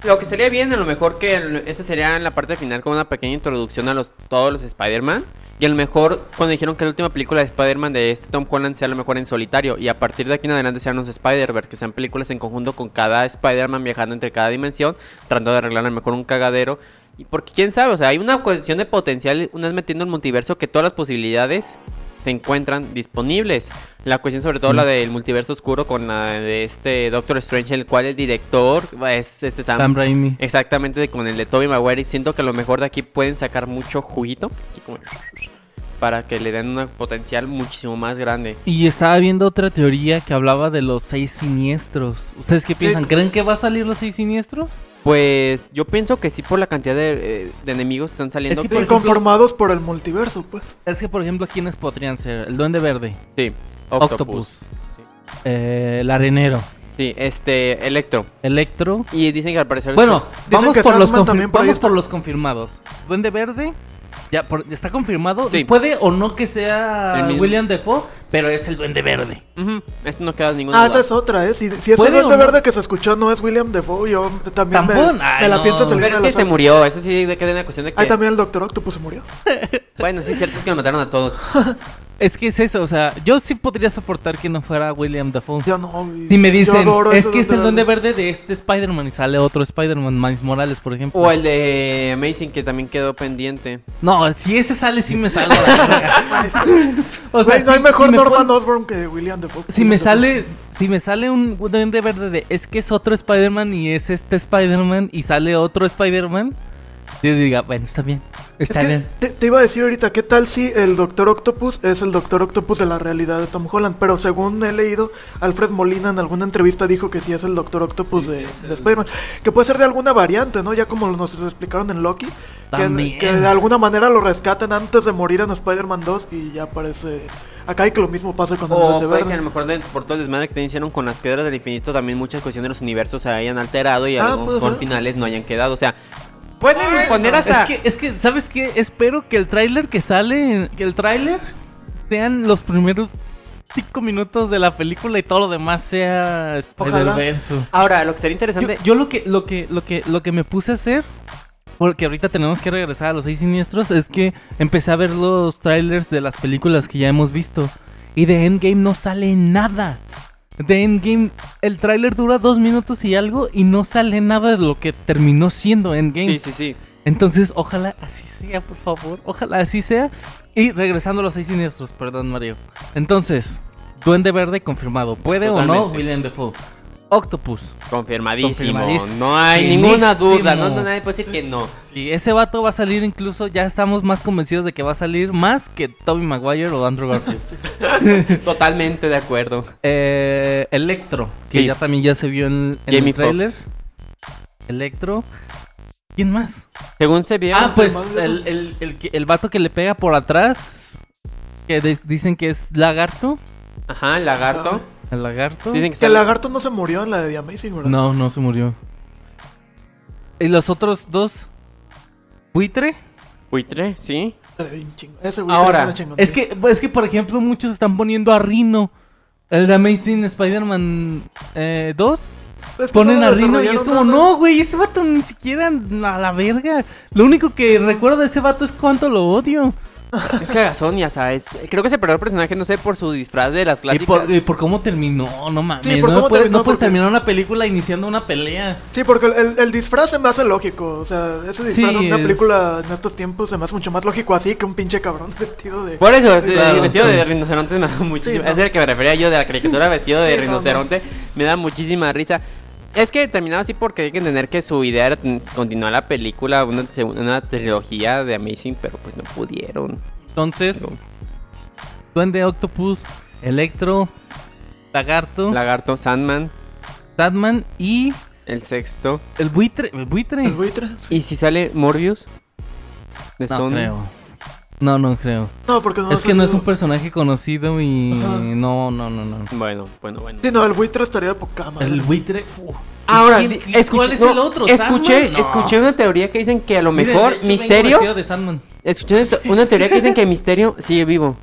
Lo que sería bien, a lo mejor que esa sería en la parte final como una pequeña introducción a los todos los Spider-Man. Y a lo mejor cuando dijeron que la última película de Spider-Man de este Tom Holland sea a lo mejor en solitario. Y a partir de aquí en adelante sean los Spider-Verse, que sean películas en conjunto con cada Spider-Man viajando entre cada dimensión, tratando de arreglar a lo mejor un cagadero. Y porque quién sabe, o sea, hay una cuestión de potencial, una vez metiendo el multiverso, que todas las posibilidades se encuentran disponibles. La cuestión sobre todo Mm. la del multiverso oscuro con la de este Doctor Strange, el cual el director es este Sam, Sam Raimi. Exactamente, con el de Tobey Maguire. Y siento que a lo mejor de aquí pueden sacar mucho juguito. aquí como- para que le den un potencial muchísimo más grande. Y estaba viendo otra teoría que hablaba de los seis siniestros. ¿Ustedes qué piensan? ¿Creen que va a salir los seis siniestros? Pues yo pienso que sí por la cantidad de, eh, de enemigos que están saliendo. Es que, por ejemplo- conformados por el multiverso, pues. Es que, por ejemplo, ¿quiénes podrían ser? El Duende Verde, Sí, Octopus, Octopus. Sí. eh, el Arenero, Sí, este, Electro. Electro. Y dicen que al parecer... Bueno, vamos, por los, por vamos por los confirmados. Duende Verde, ya por- está confirmado. Sí. Puede o no que sea. William Defoe, pero es el Duende Verde. Esto no queda ninguna Ah, duda. esa es otra, ¿eh? Si, si ese ¿Puede o duende no? verde que se escuchó no es William Defoe, yo también me. Ay, me la no. pienso salir Pero de es la que se murió, eso sí de que es una cuestión de que... Ahí también el Doctor Octopus se murió. Bueno, sí es cierto es que lo mataron a todos. Es que es eso, o sea, yo sí podría soportar que no fuera William Dafoe. Yo no. Si me yo dicen, adoro es que es el Duende Verde. De este Spider-Man y sale otro Spider-Man, Miles Morales, por ejemplo. O el de Amazing que también quedó pendiente. No, si ese sale, sí me está. O sea, Güey, no si- hay mejor si me Norman pon- Osborn que William Defoe. Si me sale, si me sale un Duende Verde de, es que es otro Spider-Man y es este Spider-Man y sale otro Spider-Man, yo diga, bueno, está bien, Es está que bien. te, te iba a decir ahorita, ¿qué tal si el Doctor Octopus es el Doctor Octopus de la realidad de Tom Holland? Pero según he leído, Alfred Molina en alguna entrevista dijo que sí es el Doctor Octopus de, de Spider-Man. Que puede ser de alguna variante, ¿no? Ya como nos lo explicaron en Loki. Que, que de alguna manera lo rescaten antes de morir en Spider-Man 2 y ya aparece... Acá y que lo mismo pasa con el Duende puede que a Verde. lo mejor de- por todo el desmadre que te hicieron con las piedras del infinito también muchas cuestiones de los universos se hayan alterado y Ah, algunos finales no hayan quedado. O sea, pueden Ay, hasta... Es que, es que, ¿sabes qué? Espero que el tráiler que sale, que el tráiler sean los primeros cinco minutos de la película y todo lo demás sea Ojalá. Spider-Verse. Ahora, lo que sería Yo, interesante... yo lo que, lo que, lo que, lo que me puse a hacer, porque ahorita tenemos que regresar a los seis siniestros, es que empecé a ver los trailers de las películas que ya hemos visto. Y de Endgame no sale nada. De Endgame, el tráiler dura dos minutos y algo y no sale nada de lo que terminó siendo Endgame. Sí, sí, sí. Entonces, ojalá así sea, por favor. Ojalá así sea. Y regresando a los seis siniestros, perdón, Mario. Entonces, Duende Verde confirmado. ¿Puede o no. William Defoe? Octopus. Confirmadísimo. Confirmadísimo. No hay ninguna duda. No, no, nadie puede decir que no. Sí, ese vato va a salir incluso, ya estamos más convencidos de que va a salir más que Tobey Maguire o Andrew Garfield. Totalmente de acuerdo. Eh, Electro, que Sí. ya también ya se vio en, el trailer. Electro. ¿Quién más? Según se vio. Ah, pues eso. el, el, el, el vato que le pega por atrás, que de- dicen que es lagarto. Ajá, el lagarto. El lagarto. Dicen que, Que el lagarto no se murió en la de The Amazing, ¿verdad? No, no se murió. ¿Y los otros dos? ¿Buitre? Buitre, sí. Ese güey Ahora, es una chingonería. Es que, es que, por ejemplo, muchos están poniendo a Rino. El de Amazing Spider-Man eh, 2. Es que Ponen no a Rino y es como, nada. no, güey, ese vato ni siquiera a la verga. Lo único que recuerdo de ese vato es cuánto lo odio. Es cagazón, ya sabes. Creo que es el peor personaje, no sé, por su disfraz de las Y clásicas. por, y por cómo terminó, no mames. Sí, por no, cómo puedes, terminó, no puedes porque- terminar una película iniciando una pelea. Sí, porque el, el- disfraz se me hace lógico. O sea, ese disfraz Sí, en una es- película en estos tiempos se me hace mucho más lógico así que un pinche cabrón vestido de. Por eso, este, Claro, el vestido de rinoceronte me da muchísimo. Sí, no. Es el que me refería yo de la caricatura vestido de Sí, no, rinoceronte. Me da muchísima risa. Es que terminaba así porque hay que entender que su idea era continuar la película, una, una trilogía de Amazing, pero pues no pudieron. Entonces, Pero Duende Octopus, Electro, Lagarto, Lagarto, Sandman, Batman y el sexto. el buitre. ¿El buitre? El buitre. sí. ¿Y si sale Morbius? De No Sony. creo. No, no creo. No, porque no es que no es un personaje conocido y Ajá. no, no, no, no. Bueno, bueno, bueno. Sí, no, el buitre estaría de poca madre. El buitre. uf. Ahora, ¿Quién- di- quién- escuché, ¿cuál es no, el otro? Escuché, escuché una teoría que dicen que a lo mejor Misterio. vestido de Sandman. Escuché una, te- una teoría que dicen que Misterio sigue vivo.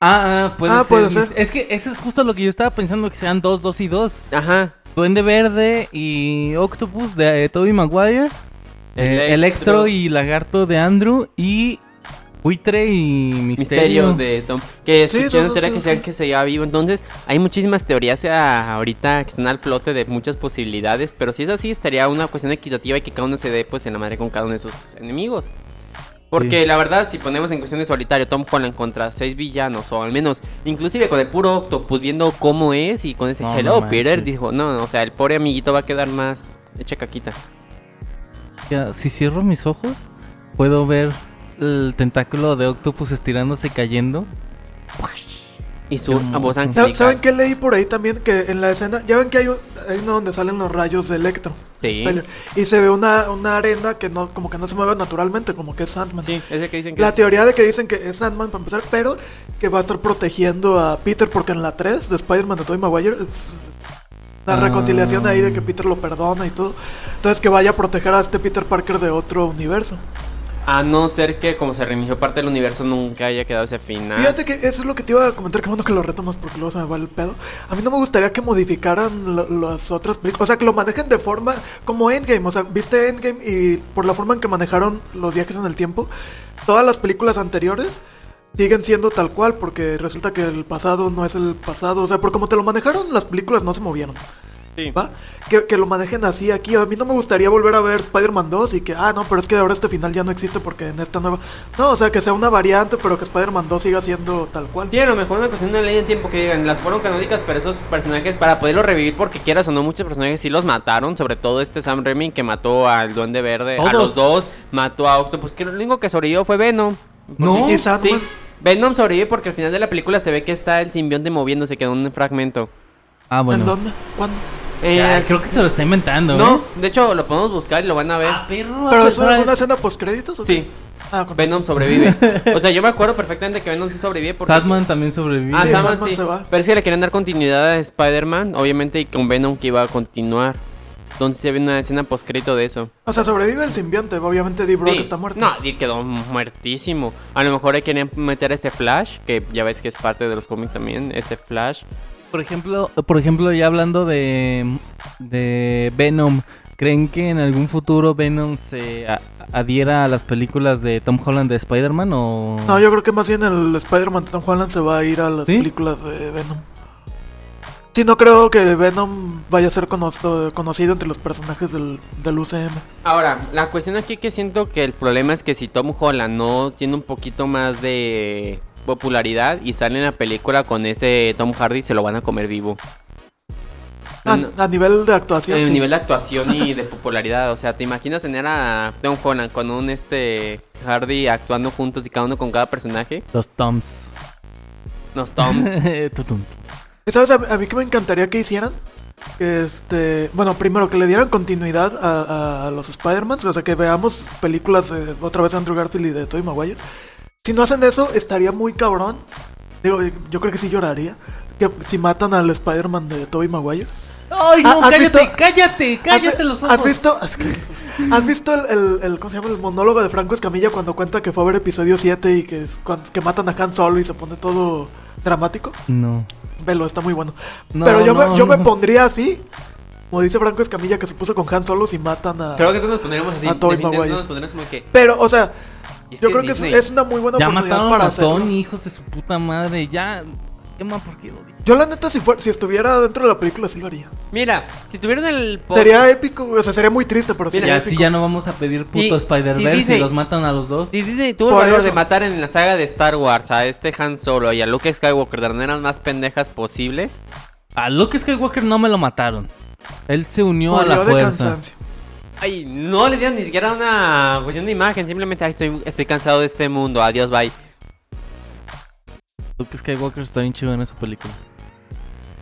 Ah, ah, puede Ah, ser. puede ser. Es que eso es justo lo que yo estaba pensando, que sean dos, dos y dos. Ajá. Duende Verde y Octopus de eh, Tobey Maguire. eh, Electro. Electro y Lagarto de Andrew. Y Buitre y Misterio. Misterio de Tom. Que Sí, escuché no, teoría sí, que sea sí. que seguía vivo. Entonces, hay muchísimas teorías ah, ahorita que están al flote de muchas posibilidades. Pero si es así, estaría una cuestión equitativa y que cada uno se dé pues en la madre con cada uno de sus enemigos. Porque Sí. la verdad, si ponemos en cuestión de solitario Tom Holland contra seis villanos, o al menos, inclusive con el puro Octopus viendo cómo es y con ese No, Hello no Peter, manches. dijo, no, no, o sea, el pobre amiguito va a quedar más hecha caquita. Ya, si cierro mis ojos, puedo ver el tentáculo de Octopus estirándose y cayendo. Y su Hermoso. voz ¿Saben- angelical. ¿Saben qué leí por ahí también? Que en la escena, ya ven que hay, un, hay uno donde salen los rayos de Electro. Sí. Y se ve una, una arena que no, como que no se mueve naturalmente, como que es Sandman. Sí, ese que dicen que... La teoría de que dicen que es Sandman para empezar, pero que va a estar protegiendo a Peter porque en la 3 de Spider-Man de Tobey Maguire es una Ah. reconciliación ahí de que Peter lo perdona y todo. Entonces que vaya a proteger a este Peter Parker de otro universo. A no ser que como se reinició parte del universo nunca haya quedado ese final. Fíjate que eso es lo que te iba a comentar, que bueno que lo retomas porque luego se me va el pedo. A mí no me gustaría que modificaran las otras películas, o sea, que lo manejen de forma como Endgame, o sea, viste Endgame y por la forma en que manejaron los viajes en el tiempo, todas las películas anteriores siguen siendo tal cual porque resulta que el pasado no es el pasado, o sea, por como te lo manejaron, las películas no se movieron. Sí. ¿Va? Que, que lo manejen así aquí. A mí no me gustaría volver a ver Spider-Man 2 y que, ah, no, pero es que ahora este final ya no existe porque en esta nueva. No, o sea, que sea una variante, pero que Spider-Man 2 siga siendo tal cual. Sí, a lo mejor una cuestión de ley de tiempo que digan, las fueron canónicas, pero esos personajes, para poderlos revivir, porque quieras o no, muchos personajes sí los mataron, sobre todo este Sam Raimi que mató al Duende Verde, a los dos, mató a Octopus, que lo único que sobrevivió fue Venom. No. Y. Sí, Venom sobrevive porque al final de la película se ve que está el simbionte moviéndose, quedó un fragmento. Ah, bueno. ¿En dónde? ¿Cuándo? Eh, Ya, creo que se lo está inventando, No, ¿eh? de hecho lo podemos buscar y lo van a ver. Ah, perro. ¿Pero pues, es ahora- una escena post-créditos? o sí? Ah, con Venom razón. sobrevive. O sea, yo me acuerdo perfectamente que Venom sí sobrevive porque... Batman también sobrevive. Ah, Sí, sí. se va. Pero es que le querían dar continuidad a Spider-Man, obviamente, y con Venom que iba a continuar. Entonces se ve una escena postcrito de eso. O sea, sobrevive el simbionte. Obviamente, D. Brock Sí. está muerto. No, y quedó muertísimo. A lo mejor ahí querían meter este Flash, que ya ves que es parte de los cómics también, este Flash. Por ejemplo, por ejemplo, ya hablando de, de Venom, ¿creen que en algún futuro Venom se a- adhiera a las películas de Tom Holland de Spider-Man o...? No, yo creo que más bien el Spider-Man de Tom Holland se va a ir a las ¿Sí? películas de Venom. Sí, no creo que Venom vaya a ser conocido, conocido entre los personajes del, del UCM. Ahora, la cuestión aquí que siento que el problema es que si Tom Holland no tiene un poquito más de popularidad y sale en la película con ese Tom Hardy, se lo van a comer vivo. A, No. a nivel de actuación, sí. nivel de actuación y de popularidad, o sea, ¿te imaginas tener a Tom Holland con un este Hardy actuando juntos y cada uno con cada personaje? Los Toms. Los Toms. Tutum. ¿Sabes a, a mí que me encantaría que hicieran? Este, bueno, primero que le dieran continuidad a, a los Spider-Man, o sea, que veamos películas de otra vez de Andrew Garfield y de Tobey Maguire. Si no hacen eso, estaría muy cabrón. Digo, yo creo que sí lloraría. Que si matan al Spider-Man de Tobey Maguire. ¡Ay, no, ¿Has cállate, visto- cállate! ¿Has, ¿Has visto? ¿Has visto el, el- el- ¿cómo se llama? El monólogo de Franco Escamilla cuando cuenta que fue a ver episodio 7 y que, es cuando- que matan a Han Solo y se pone todo dramático? No. Velo, está muy bueno. No, Pero yo, no, me, yo me pondría así. Como dice Franco Escamilla que se puso con Han Solo si matan a... Creo que todos nos pondríamos así. A Maguire. Nos pondríamos como que. Pero, o sea, y yo que creo que es, una muy buena Ya oportunidad mataron para a hacerlo. Tony, hijos de su puta madre. Ya. ¿Qué más por qué lo digo? Yo la neta, si, fuera, si estuviera dentro de la película, sí lo haría. Mira, si tuvieran el. po- Sería épico, o sea, sería muy triste, pero Mira, sería épico. si ya no vamos a pedir puto Sí, sí, Spider-Verse y los matan a los dos. Si Disney tuvo el Por valor eso. de matar en la saga de Star Wars a este Han Solo y a Luke Skywalker de las maneras más pendejas posibles, A Luke Skywalker no me lo mataron. Él se unió a Murió la de fuerza. cansancio. Ay, no le dieron ni siquiera una cuestión de imagen, simplemente ay, estoy, estoy cansado de este mundo, adiós, bye. Luke Skywalker está bien chido en esa película.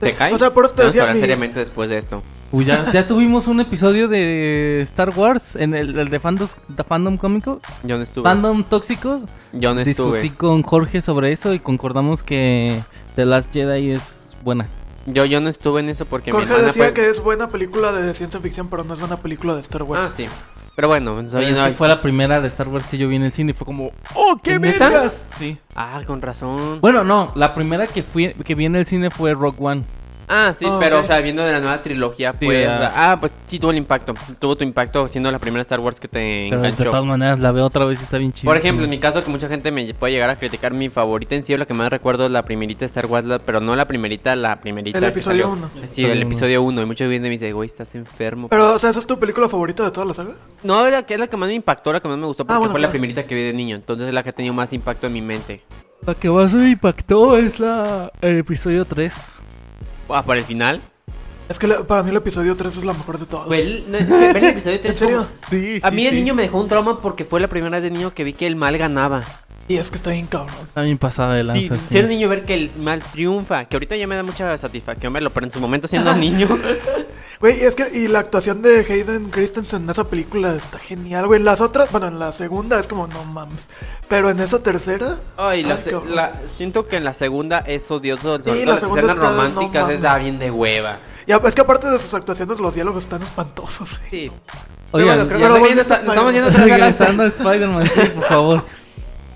¿Se cae? O sea, por eso te decía mi... seriamente después de esto. Uy, ya, ya tuvimos un episodio de Star Wars en el, el de fandos, de fandom cómico, Yo no estuve. fandom tóxicos. Yo no Discutí estuve. con Jorge sobre eso y concordamos que The Last Jedi es buena. Yo, yo no estuve en eso porque mi Jorge hermana decía fue- que es buena película de ciencia ficción, pero no es buena película de Star Wars. Ah, sí. Pero bueno, que fue la primera de Star Wars que yo vi en el cine y fue como, ¡Oh, qué vergas! Sí. Ah, con razón. Bueno, no, la primera que fui que vi en el cine fue Rock One. Ah, sí, Ah, pero, o sea, viendo de la nueva trilogía, Sí, pues. ah. Ah, pues sí tuvo el impacto. Tuvo tu impacto siendo la primera Star Wars que te Pero de todas maneras la veo otra vez y está bien chida. Por ejemplo, en mi caso, que mucha gente me puede llegar a criticar, mi favorita en sí, o la que más recuerdo es la primerita Star Wars, la- pero no la primerita, la primerita. El episodio salió. 1. Sí, el episodio 1. Y muchos vienen y me dicen, güey, estás enfermo. Pero, o sea, ¿esa es tu película favorita de toda la saga? No, era que es la que más me impactó, la que más me gustó, porque bueno, fue la primerita que vi de niño. Entonces es la que ha tenido más impacto en mi mente. La que más me impactó es la el episodio 3. Ah, para el final. Es que la- para mí el episodio 3 es la mejor de todas. Pues, no, es que ver el episodio 3 ¿En serio? Sí, A mí el niño me dejó un trauma porque fue la primera vez de niño que vi que el mal ganaba. Y es que está bien cabrón. Está bien pasada de lanza. Sí, sí. ser niño ver que el mal triunfa, que ahorita ya me da mucha satisfacción verlo, pero en su momento siendo niño. Güey, es que y la actuación de Hayden Christensen en esa película está genial, güey. En las otras, bueno, en la segunda es como, no mames. Pero en esa tercera. Ay, la ay, se- cabrón. la- siento que en la segunda es odioso. Sí, la las segunda escenas no románticas es da bien de hueva. Ya, es que aparte de sus actuaciones, los diálogos están espantosos. Sí. Oigan, Pero bueno, creo que nos estamos yendo regresando a Spider-Man, sí, por favor.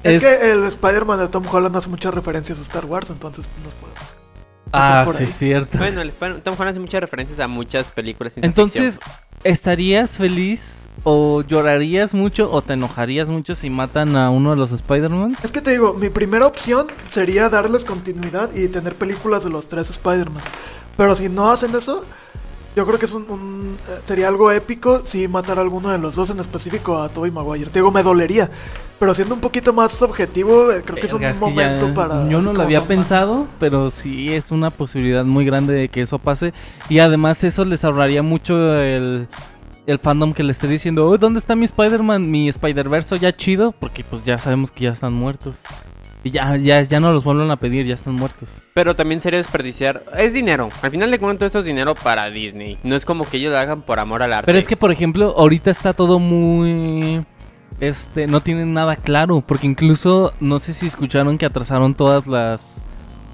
Es, Es- que el Spider-Man de Tom Holland hace muchas referencias a Star Wars, entonces nos podemos. Ah, por sí, ahí. es cierto. Bueno, el Tom Holland hace muchas referencias a muchas películas. Entonces, ficción. ¿estarías feliz o llorarías mucho o te enojarías mucho si matan a uno de los Spider-Man? Es que te digo, mi primera opción sería darles continuidad y tener películas de los tres Spider-Man. Pero si no hacen eso, yo creo que es un, un- eh, sería algo épico si matar a alguno de los dos, en específico a Tobey Maguire. Te digo, me dolería. Pero siendo un poquito más objetivo, eh, creo que es un Verga, es que momento ya- para. Yo no lo había no pensado, pero sí es una posibilidad muy grande de que eso pase. Y además eso les ahorraría mucho el, el fandom que le esté diciendo, "Oh, ¿dónde está mi Spider-Man? Mi Spider-Verse ya chido, porque pues ya sabemos que ya están muertos. Y ya, ya, ya no los vuelven a pedir, ya están muertos. Pero también sería desperdiciar. Es dinero. Al final de cuentas, esto es dinero para Disney. No es como que ellos lo hagan por amor al arte. Pero es que, por ejemplo, ahorita está todo muy... Este, no tienen nada claro, porque incluso, no sé si escucharon que atrasaron todas las...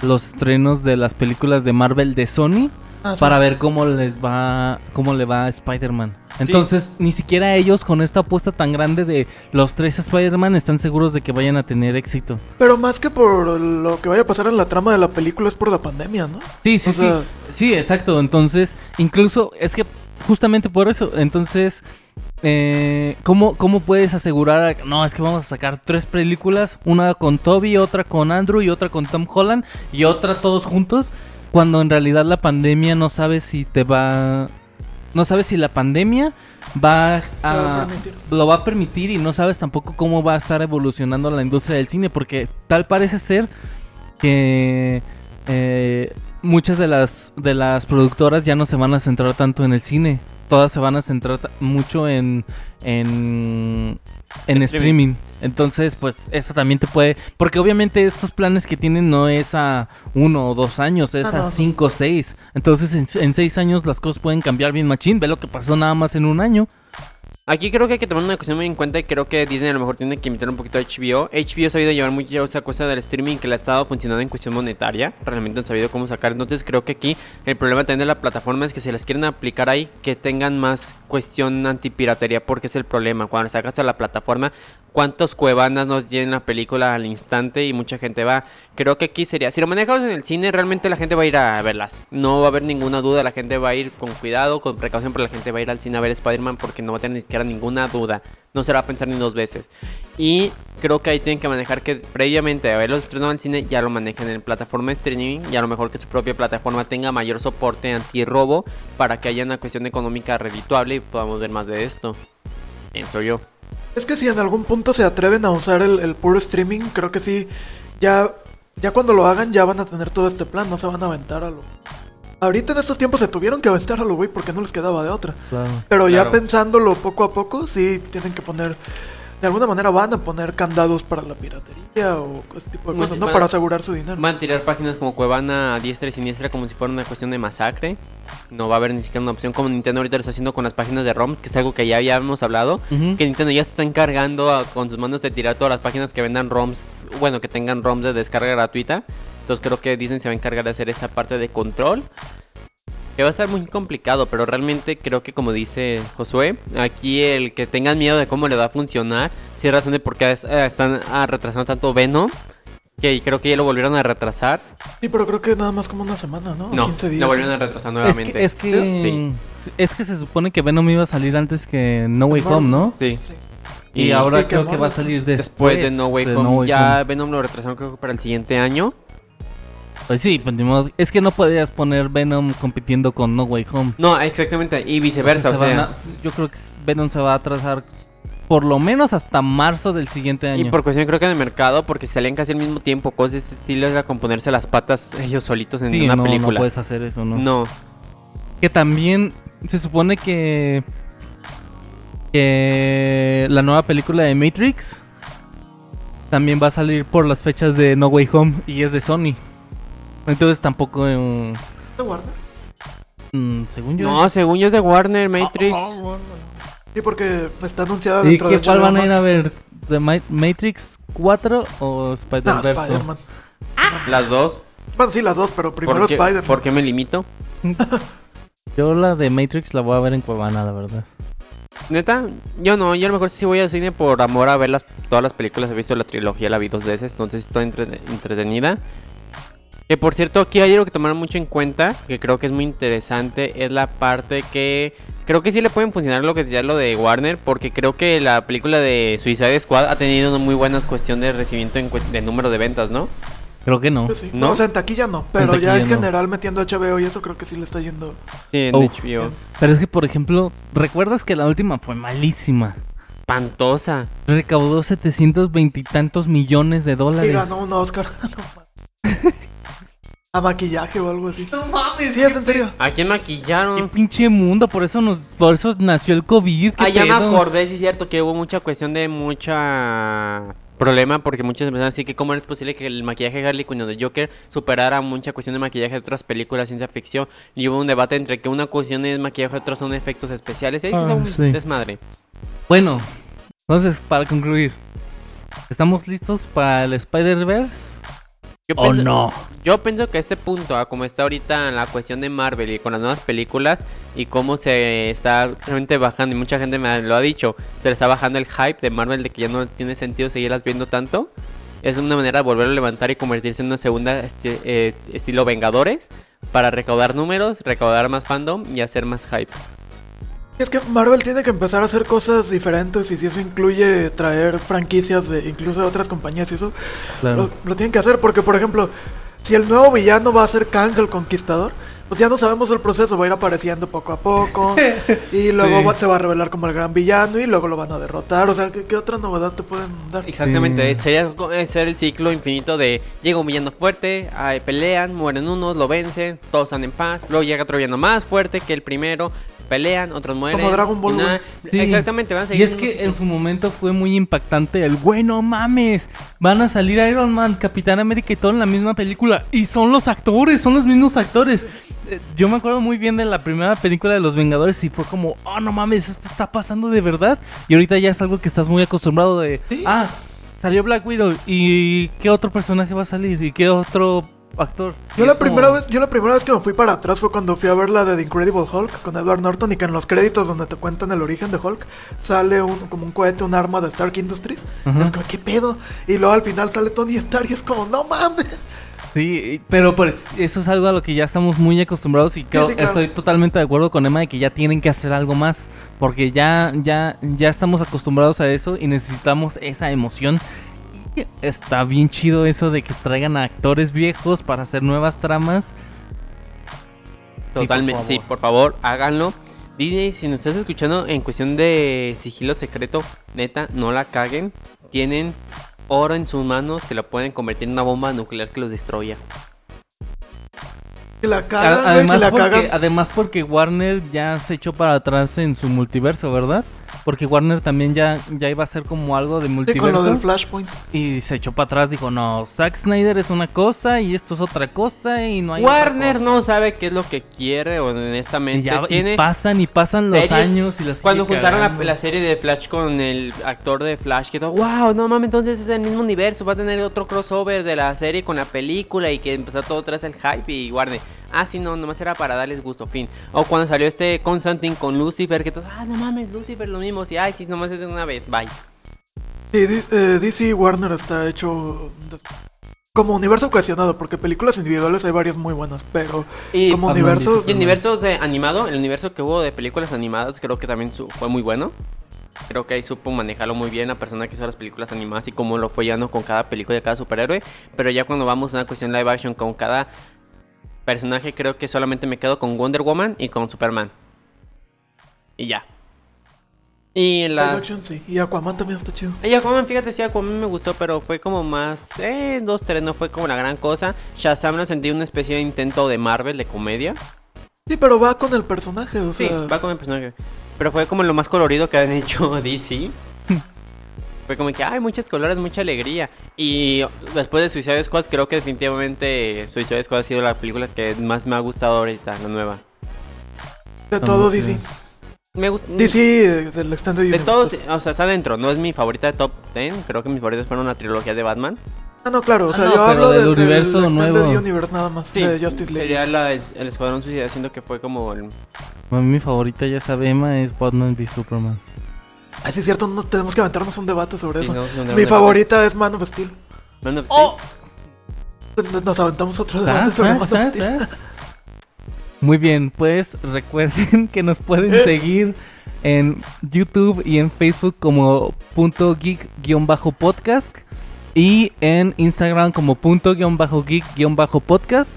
Los estrenos de las películas de Marvel de Sony Ah, sí. para ver cómo les va, cómo le va a Spider-Man. Entonces, ni siquiera ellos con esta apuesta tan grande de los tres Spider-Man están seguros de que vayan a tener éxito. Pero más que por lo que vaya a pasar en la trama de la película, es por la pandemia, ¿no? Sí, sí, O sea- sí. Sí, exacto. Entonces, incluso es que justamente por eso. Entonces, eh, ¿cómo, ¿cómo puedes asegurar? No, es que vamos a sacar tres películas: una con Toby, otra con Andrew y otra con Tom Holland y otra todos juntos. cuando en realidad la pandemia no sabes si te va no sabes si la pandemia va a permitir. lo va a permitir y no sabes tampoco cómo va a estar evolucionando la industria del cine porque tal parece ser que eh, muchas de las de las productoras ya no se van a centrar tanto en el cine todas se van a centrar mucho en en en Streaming. streaming. Entonces, pues eso también te puede. Porque obviamente estos planes que tienen no es a uno o dos años, es a cinco o seis. Entonces, en, en seis años las cosas pueden cambiar bien machín. Ve lo que pasó nada más en un año. Aquí creo que hay que tomar una cuestión muy en cuenta y creo que Disney a lo mejor tiene que imitar un poquito a HBO. HBO ha sabido llevar mucho esa cosa del streaming que le ha estado funcionando en cuestión monetaria. Realmente han sabido cómo sacar. Entonces creo que aquí el problema también de la plataforma es que si las quieren aplicar ahí, que tengan más cuestión antipiratería porque es el problema. Cuando sacas a la plataforma, cuántos cuevanas nos tienen la película al instante y mucha gente va. Creo que aquí sería, si lo manejamos en el cine, realmente la gente va a ir a verlas. No va a haber ninguna duda, la gente va a ir con cuidado, con precaución, pero la gente va a ir al cine a ver Spider-Man porque no va a tener ni siquiera ninguna duda. No se va a pensar ni dos veces. Y creo que ahí tienen que manejar que previamente de haberlos estrenado al cine ya lo manejen en plataforma de streaming y a lo mejor que su propia plataforma tenga mayor soporte anti-robo para que haya una cuestión económica redituable y podamos ver más de esto. Pienso yo. Es que si en algún punto se atreven a usar el, el puro streaming, creo que sí, ya, ya cuando lo hagan ya van a tener todo este plan, no se van a aventar a lo... Ahorita en estos tiempos se tuvieron que aventar a lo güey porque no les quedaba de otra. Pero ya Claro. pensándolo poco a poco, sí tienen que poner, de alguna manera van a poner candados para la piratería o ese tipo de cosas, ¿no? van- Para asegurar su dinero. Van a tirar páginas como Cuevana a diestra y siniestra como si fuera una cuestión de masacre. No va a haber ni siquiera una opción como Nintendo ahorita lo está haciendo con las páginas de ROM, que es algo que ya habíamos hablado. Que Nintendo ya se está encargando a- con sus manos de tirar todas las páginas que vendan ROMs, bueno, que tengan ROMs de descarga gratuita. Entonces creo que Disney se va a encargar de hacer esa parte de control. Que va a ser muy complicado, pero realmente creo que como dice Josué, aquí el que tengan miedo de cómo le va a funcionar, si hay razón de por qué eh, están ah, retrasando tanto Venom, que creo que ya lo volvieron a retrasar. Sí, pero creo que nada más como una semana, ¿no? No, 15 días. lo volvieron a retrasar Es nuevamente. que, es que es que se supone que Venom iba a salir antes que No Way. Home, ¿no? Sí. Sí. Y, Y- ahora creo que va a salir después, Después de No Way de Home, No Way ya Home. Venom lo retrasaron creo que para el siguiente año. Pues sí, pues es que no podías poner Venom compitiendo con No Way Home. No, exactamente, y viceversa, Entonces o se sea. van a- yo creo que Venom se va a atrasar por lo menos hasta marzo del siguiente año. Y por cuestión creo que de mercado, porque salían casi al mismo tiempo, cosas de ese estilo era con ponerse las patas ellos solitos en Sí, una no, no película. puedes hacer eso, ¿no? no. Que también se supone que que la nueva película de Matrix también va a salir por las fechas de No Way Home y es de Sony. Entonces tampoco, eh, ¿De Warner? mm, según yo. No, según yo es de Warner, Matrix. Sí, porque está anunciada ¿Y dentro qué, de cuál van a ir a ver? ¿De Ma- Matrix 4 o No, Spider-Verse? Spider-Man. Las dos. Bueno, sí, las dos, pero primero ¿Por qué, Spider-Man. por qué me limito? yo la de Matrix la voy a ver en Cuevana, la verdad. Neta, yo no, yo a lo mejor sí voy al cine por amor a ver las, todas las películas. He visto la trilogía, la vi dos veces, entonces estoy entre- entretenida. Que por cierto, aquí hay algo que tomar mucho en cuenta, que creo que es muy interesante, es la parte que creo que sí le pueden funcionar lo que decía lo de Warner, porque creo que la película de Suicide Squad ha tenido una muy buena cuestión de recibimiento en de número de ventas, ¿no? Creo que no. Pues sí. ¿No? No, o sea, en taquilla no, pero ya taquilla en no. general metiendo HBO y eso creo que sí le está yendo. Sí, en. HBO. Pero es que, por ejemplo, ¿recuerdas que la última fue malísima? Espantosa. Recaudó 720 y tantos millones de Y dólares. ganó un Oscar. A maquillaje o algo así. No mames. Sí, es en serio. ¿A quién Qué maquillaron? pinche mundo, por eso nos, por eso nació el COVID. ¿qué Ah, ya me acordé, sí es cierto, que hubo mucha cuestión de mucha problema porque muchas empezaron así que cómo es posible que el maquillaje de Harley Quinn o de Joker superara mucha cuestión de maquillaje de otras películas de ciencia ficción y hubo un debate entre que una cuestión es maquillaje y otra son efectos especiales. Ahí sí Ah, es un sí. desmadre. Bueno, entonces, para concluir, ¿estamos listos para el Spider-Verse? Yo ¿O pienso- no? Yo pienso que a este punto, a como está ahorita la cuestión de Marvel y con las nuevas películas y cómo se está realmente bajando, y mucha gente me lo ha dicho, se le está bajando el hype de Marvel de que ya no tiene sentido seguirlas viendo tanto. Es una manera de volver a levantar y convertirse en una segunda esti- eh, estilo Vengadores para recaudar números, recaudar más fandom y hacer más hype. Es que Marvel tiene que empezar a hacer cosas diferentes y si eso incluye traer franquicias de incluso de otras compañías y eso, Claro. lo, lo tienen que hacer porque, por ejemplo, si el nuevo villano va a ser Kang el Conquistador, pues ya no sabemos el proceso, va a ir apareciendo poco a poco. y luego Sí. va- se va a revelar como el gran villano y luego lo van a derrotar. O sea, ¿qué, qué otra novedad te pueden dar? Exactamente, Sí. sería eh, ser el ciclo infinito de llega un villano fuerte, ahí pelean, mueren unos, lo vencen, todos están en paz, luego llega otro villano más fuerte que el primero, pelean, otros mueren. Dragon Ball, y nada- Sí. Exactamente, van a Y seguir es un que en su momento fue muy impactante el, bueno, mames, van a salir Iron Man, Capitán América y todo en la misma película. Y son los actores, son los mismos actores. Eh, Yo me acuerdo muy bien de la primera película de Los Vengadores y fue como, oh, no mames, esto está pasando de verdad. Y ahorita ya es algo que estás muy acostumbrado de, Sí. ah, salió Black Widow y qué otro personaje va a salir y qué otro actor. Yo la como- primera vez, yo la primera vez que me fui para atrás fue cuando fui a ver la de The Incredible Hulk con Edward Norton y que en los créditos donde te cuentan el origen de Hulk sale un como un cohete, un arma de Stark Industries. Es como, ¿qué pedo? Y luego al final sale Tony Stark y es como, no mames. Sí, pero pues eso es algo a lo que ya estamos muy acostumbrados y creo- sí, claro. estoy totalmente de acuerdo con Emma de que ya tienen que hacer algo más porque ya ya ya estamos acostumbrados a eso y necesitamos esa emoción. Está bien chido eso de que traigan a actores viejos para hacer nuevas tramas. Totalmente, sí, favor. por favor, háganlo. Disney, si nos estás escuchando en cuestión de sigilo secreto, neta, no la caguen. Tienen oro en sus manos que lo pueden convertir en una bomba nuclear que los destruya. La A- cagan, además, la porque, cagan. además porque Warner ya se echó para atrás en su multiverso, ¿verdad? Porque Warner también ya, ya iba a ser como algo de Sí, multiverso. con lo del Flashpoint. Y se echó para atrás, dijo, no, Zack Snyder es una cosa y esto es otra cosa y no hay otra Warner cosa". no sabe qué es lo que quiere, Y, honestamente. y pasan y pasan los series- años y las Cuando juntaron la, la serie de Flash con el actor de Flash, que todo, wow, no mames, entonces es el mismo universo, va a tener otro crossover de la serie con la película y que empezó todo tras el hype y Warner. Ah, sí, no, nomás era para darles gusto, fin. O cuando salió este Constantine con Lucifer, que todos, ah, no mames, Lucifer, lo mismo, sí, ay, sí, nomás es de una vez, bye. Sí, eh, DC y Warner está hecho como universo cohesionado, porque películas individuales hay varias muy buenas, pero Y, como Ah, universo... y el universo de animado, el universo que hubo de películas animadas, creo que también fue muy bueno. Creo que ahí supo manejarlo muy bien la persona que hizo las películas animadas y cómo lo fue llevando con cada película de cada superhéroe. Pero ya cuando vamos a una cuestión live action con cada personaje, creo que solamente me quedo con Wonder Woman y con Superman. Y ya. Y la... action, sí. Y Aquaman también está chido. Y Aquaman, fíjate, sí, Aquaman me gustó, pero fue como más... Eh, dos, tres, no fue como la gran cosa. Shazam lo sentí una especie de intento de Marvel, de comedia. Sí, pero va con el personaje, o Sí, sea... va con el personaje. Pero fue como lo más colorido que han hecho DC. fue como que hay muchos colores, mucha alegría. Y después de Suicide Squad, creo que definitivamente Suicide Squad ha sido la película que más me ha gustado ahorita, la nueva. De todo. DC. Me gusta. DC eh, del Extended De Universe. todos, pues. o sea, está dentro. No es mi favorita de top 10. Creo que mis favoritos fueron una trilogía de Batman. Ah, no, claro, o Ah, sea, no, yo hablo del del, del universo Extended nuevo. Universe nada más, Sí, de Justice League. sería la, el, el Escuadrón Suicida, siento que fue como el... A mí mi favorita, ya sabe Emma, es Batman v Superman. Ah, sí, es cierto, no, tenemos que aventarnos un debate sobre Sí, eso. no, Mi favorita es Man of Steel. Man of ¡Oh! Steel. Nos aventamos otro ¿Sas, debate sobre Man of Steel. Muy bien, pues recuerden que nos pueden seguir en YouTube y en Facebook como punto geek guion bajo podcast y en Instagram como punto guion bajo geek guion bajo podcast.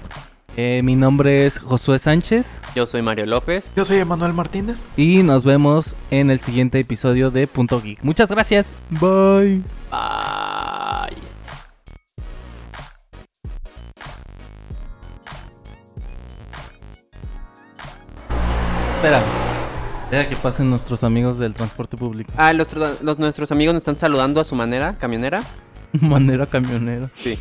Eh, mi nombre es Josué Sánchez Yo soy Mario López. Yo soy Emanuel Martínez. y nos vemos en el siguiente episodio de Punto Geek. Muchas gracias. Bye. Bye. Espera. Deja que pasen nuestros amigos del transporte público. Ah, los, los- nuestros amigos nos están saludando a su manera, camionera. Manera camionera. Sí.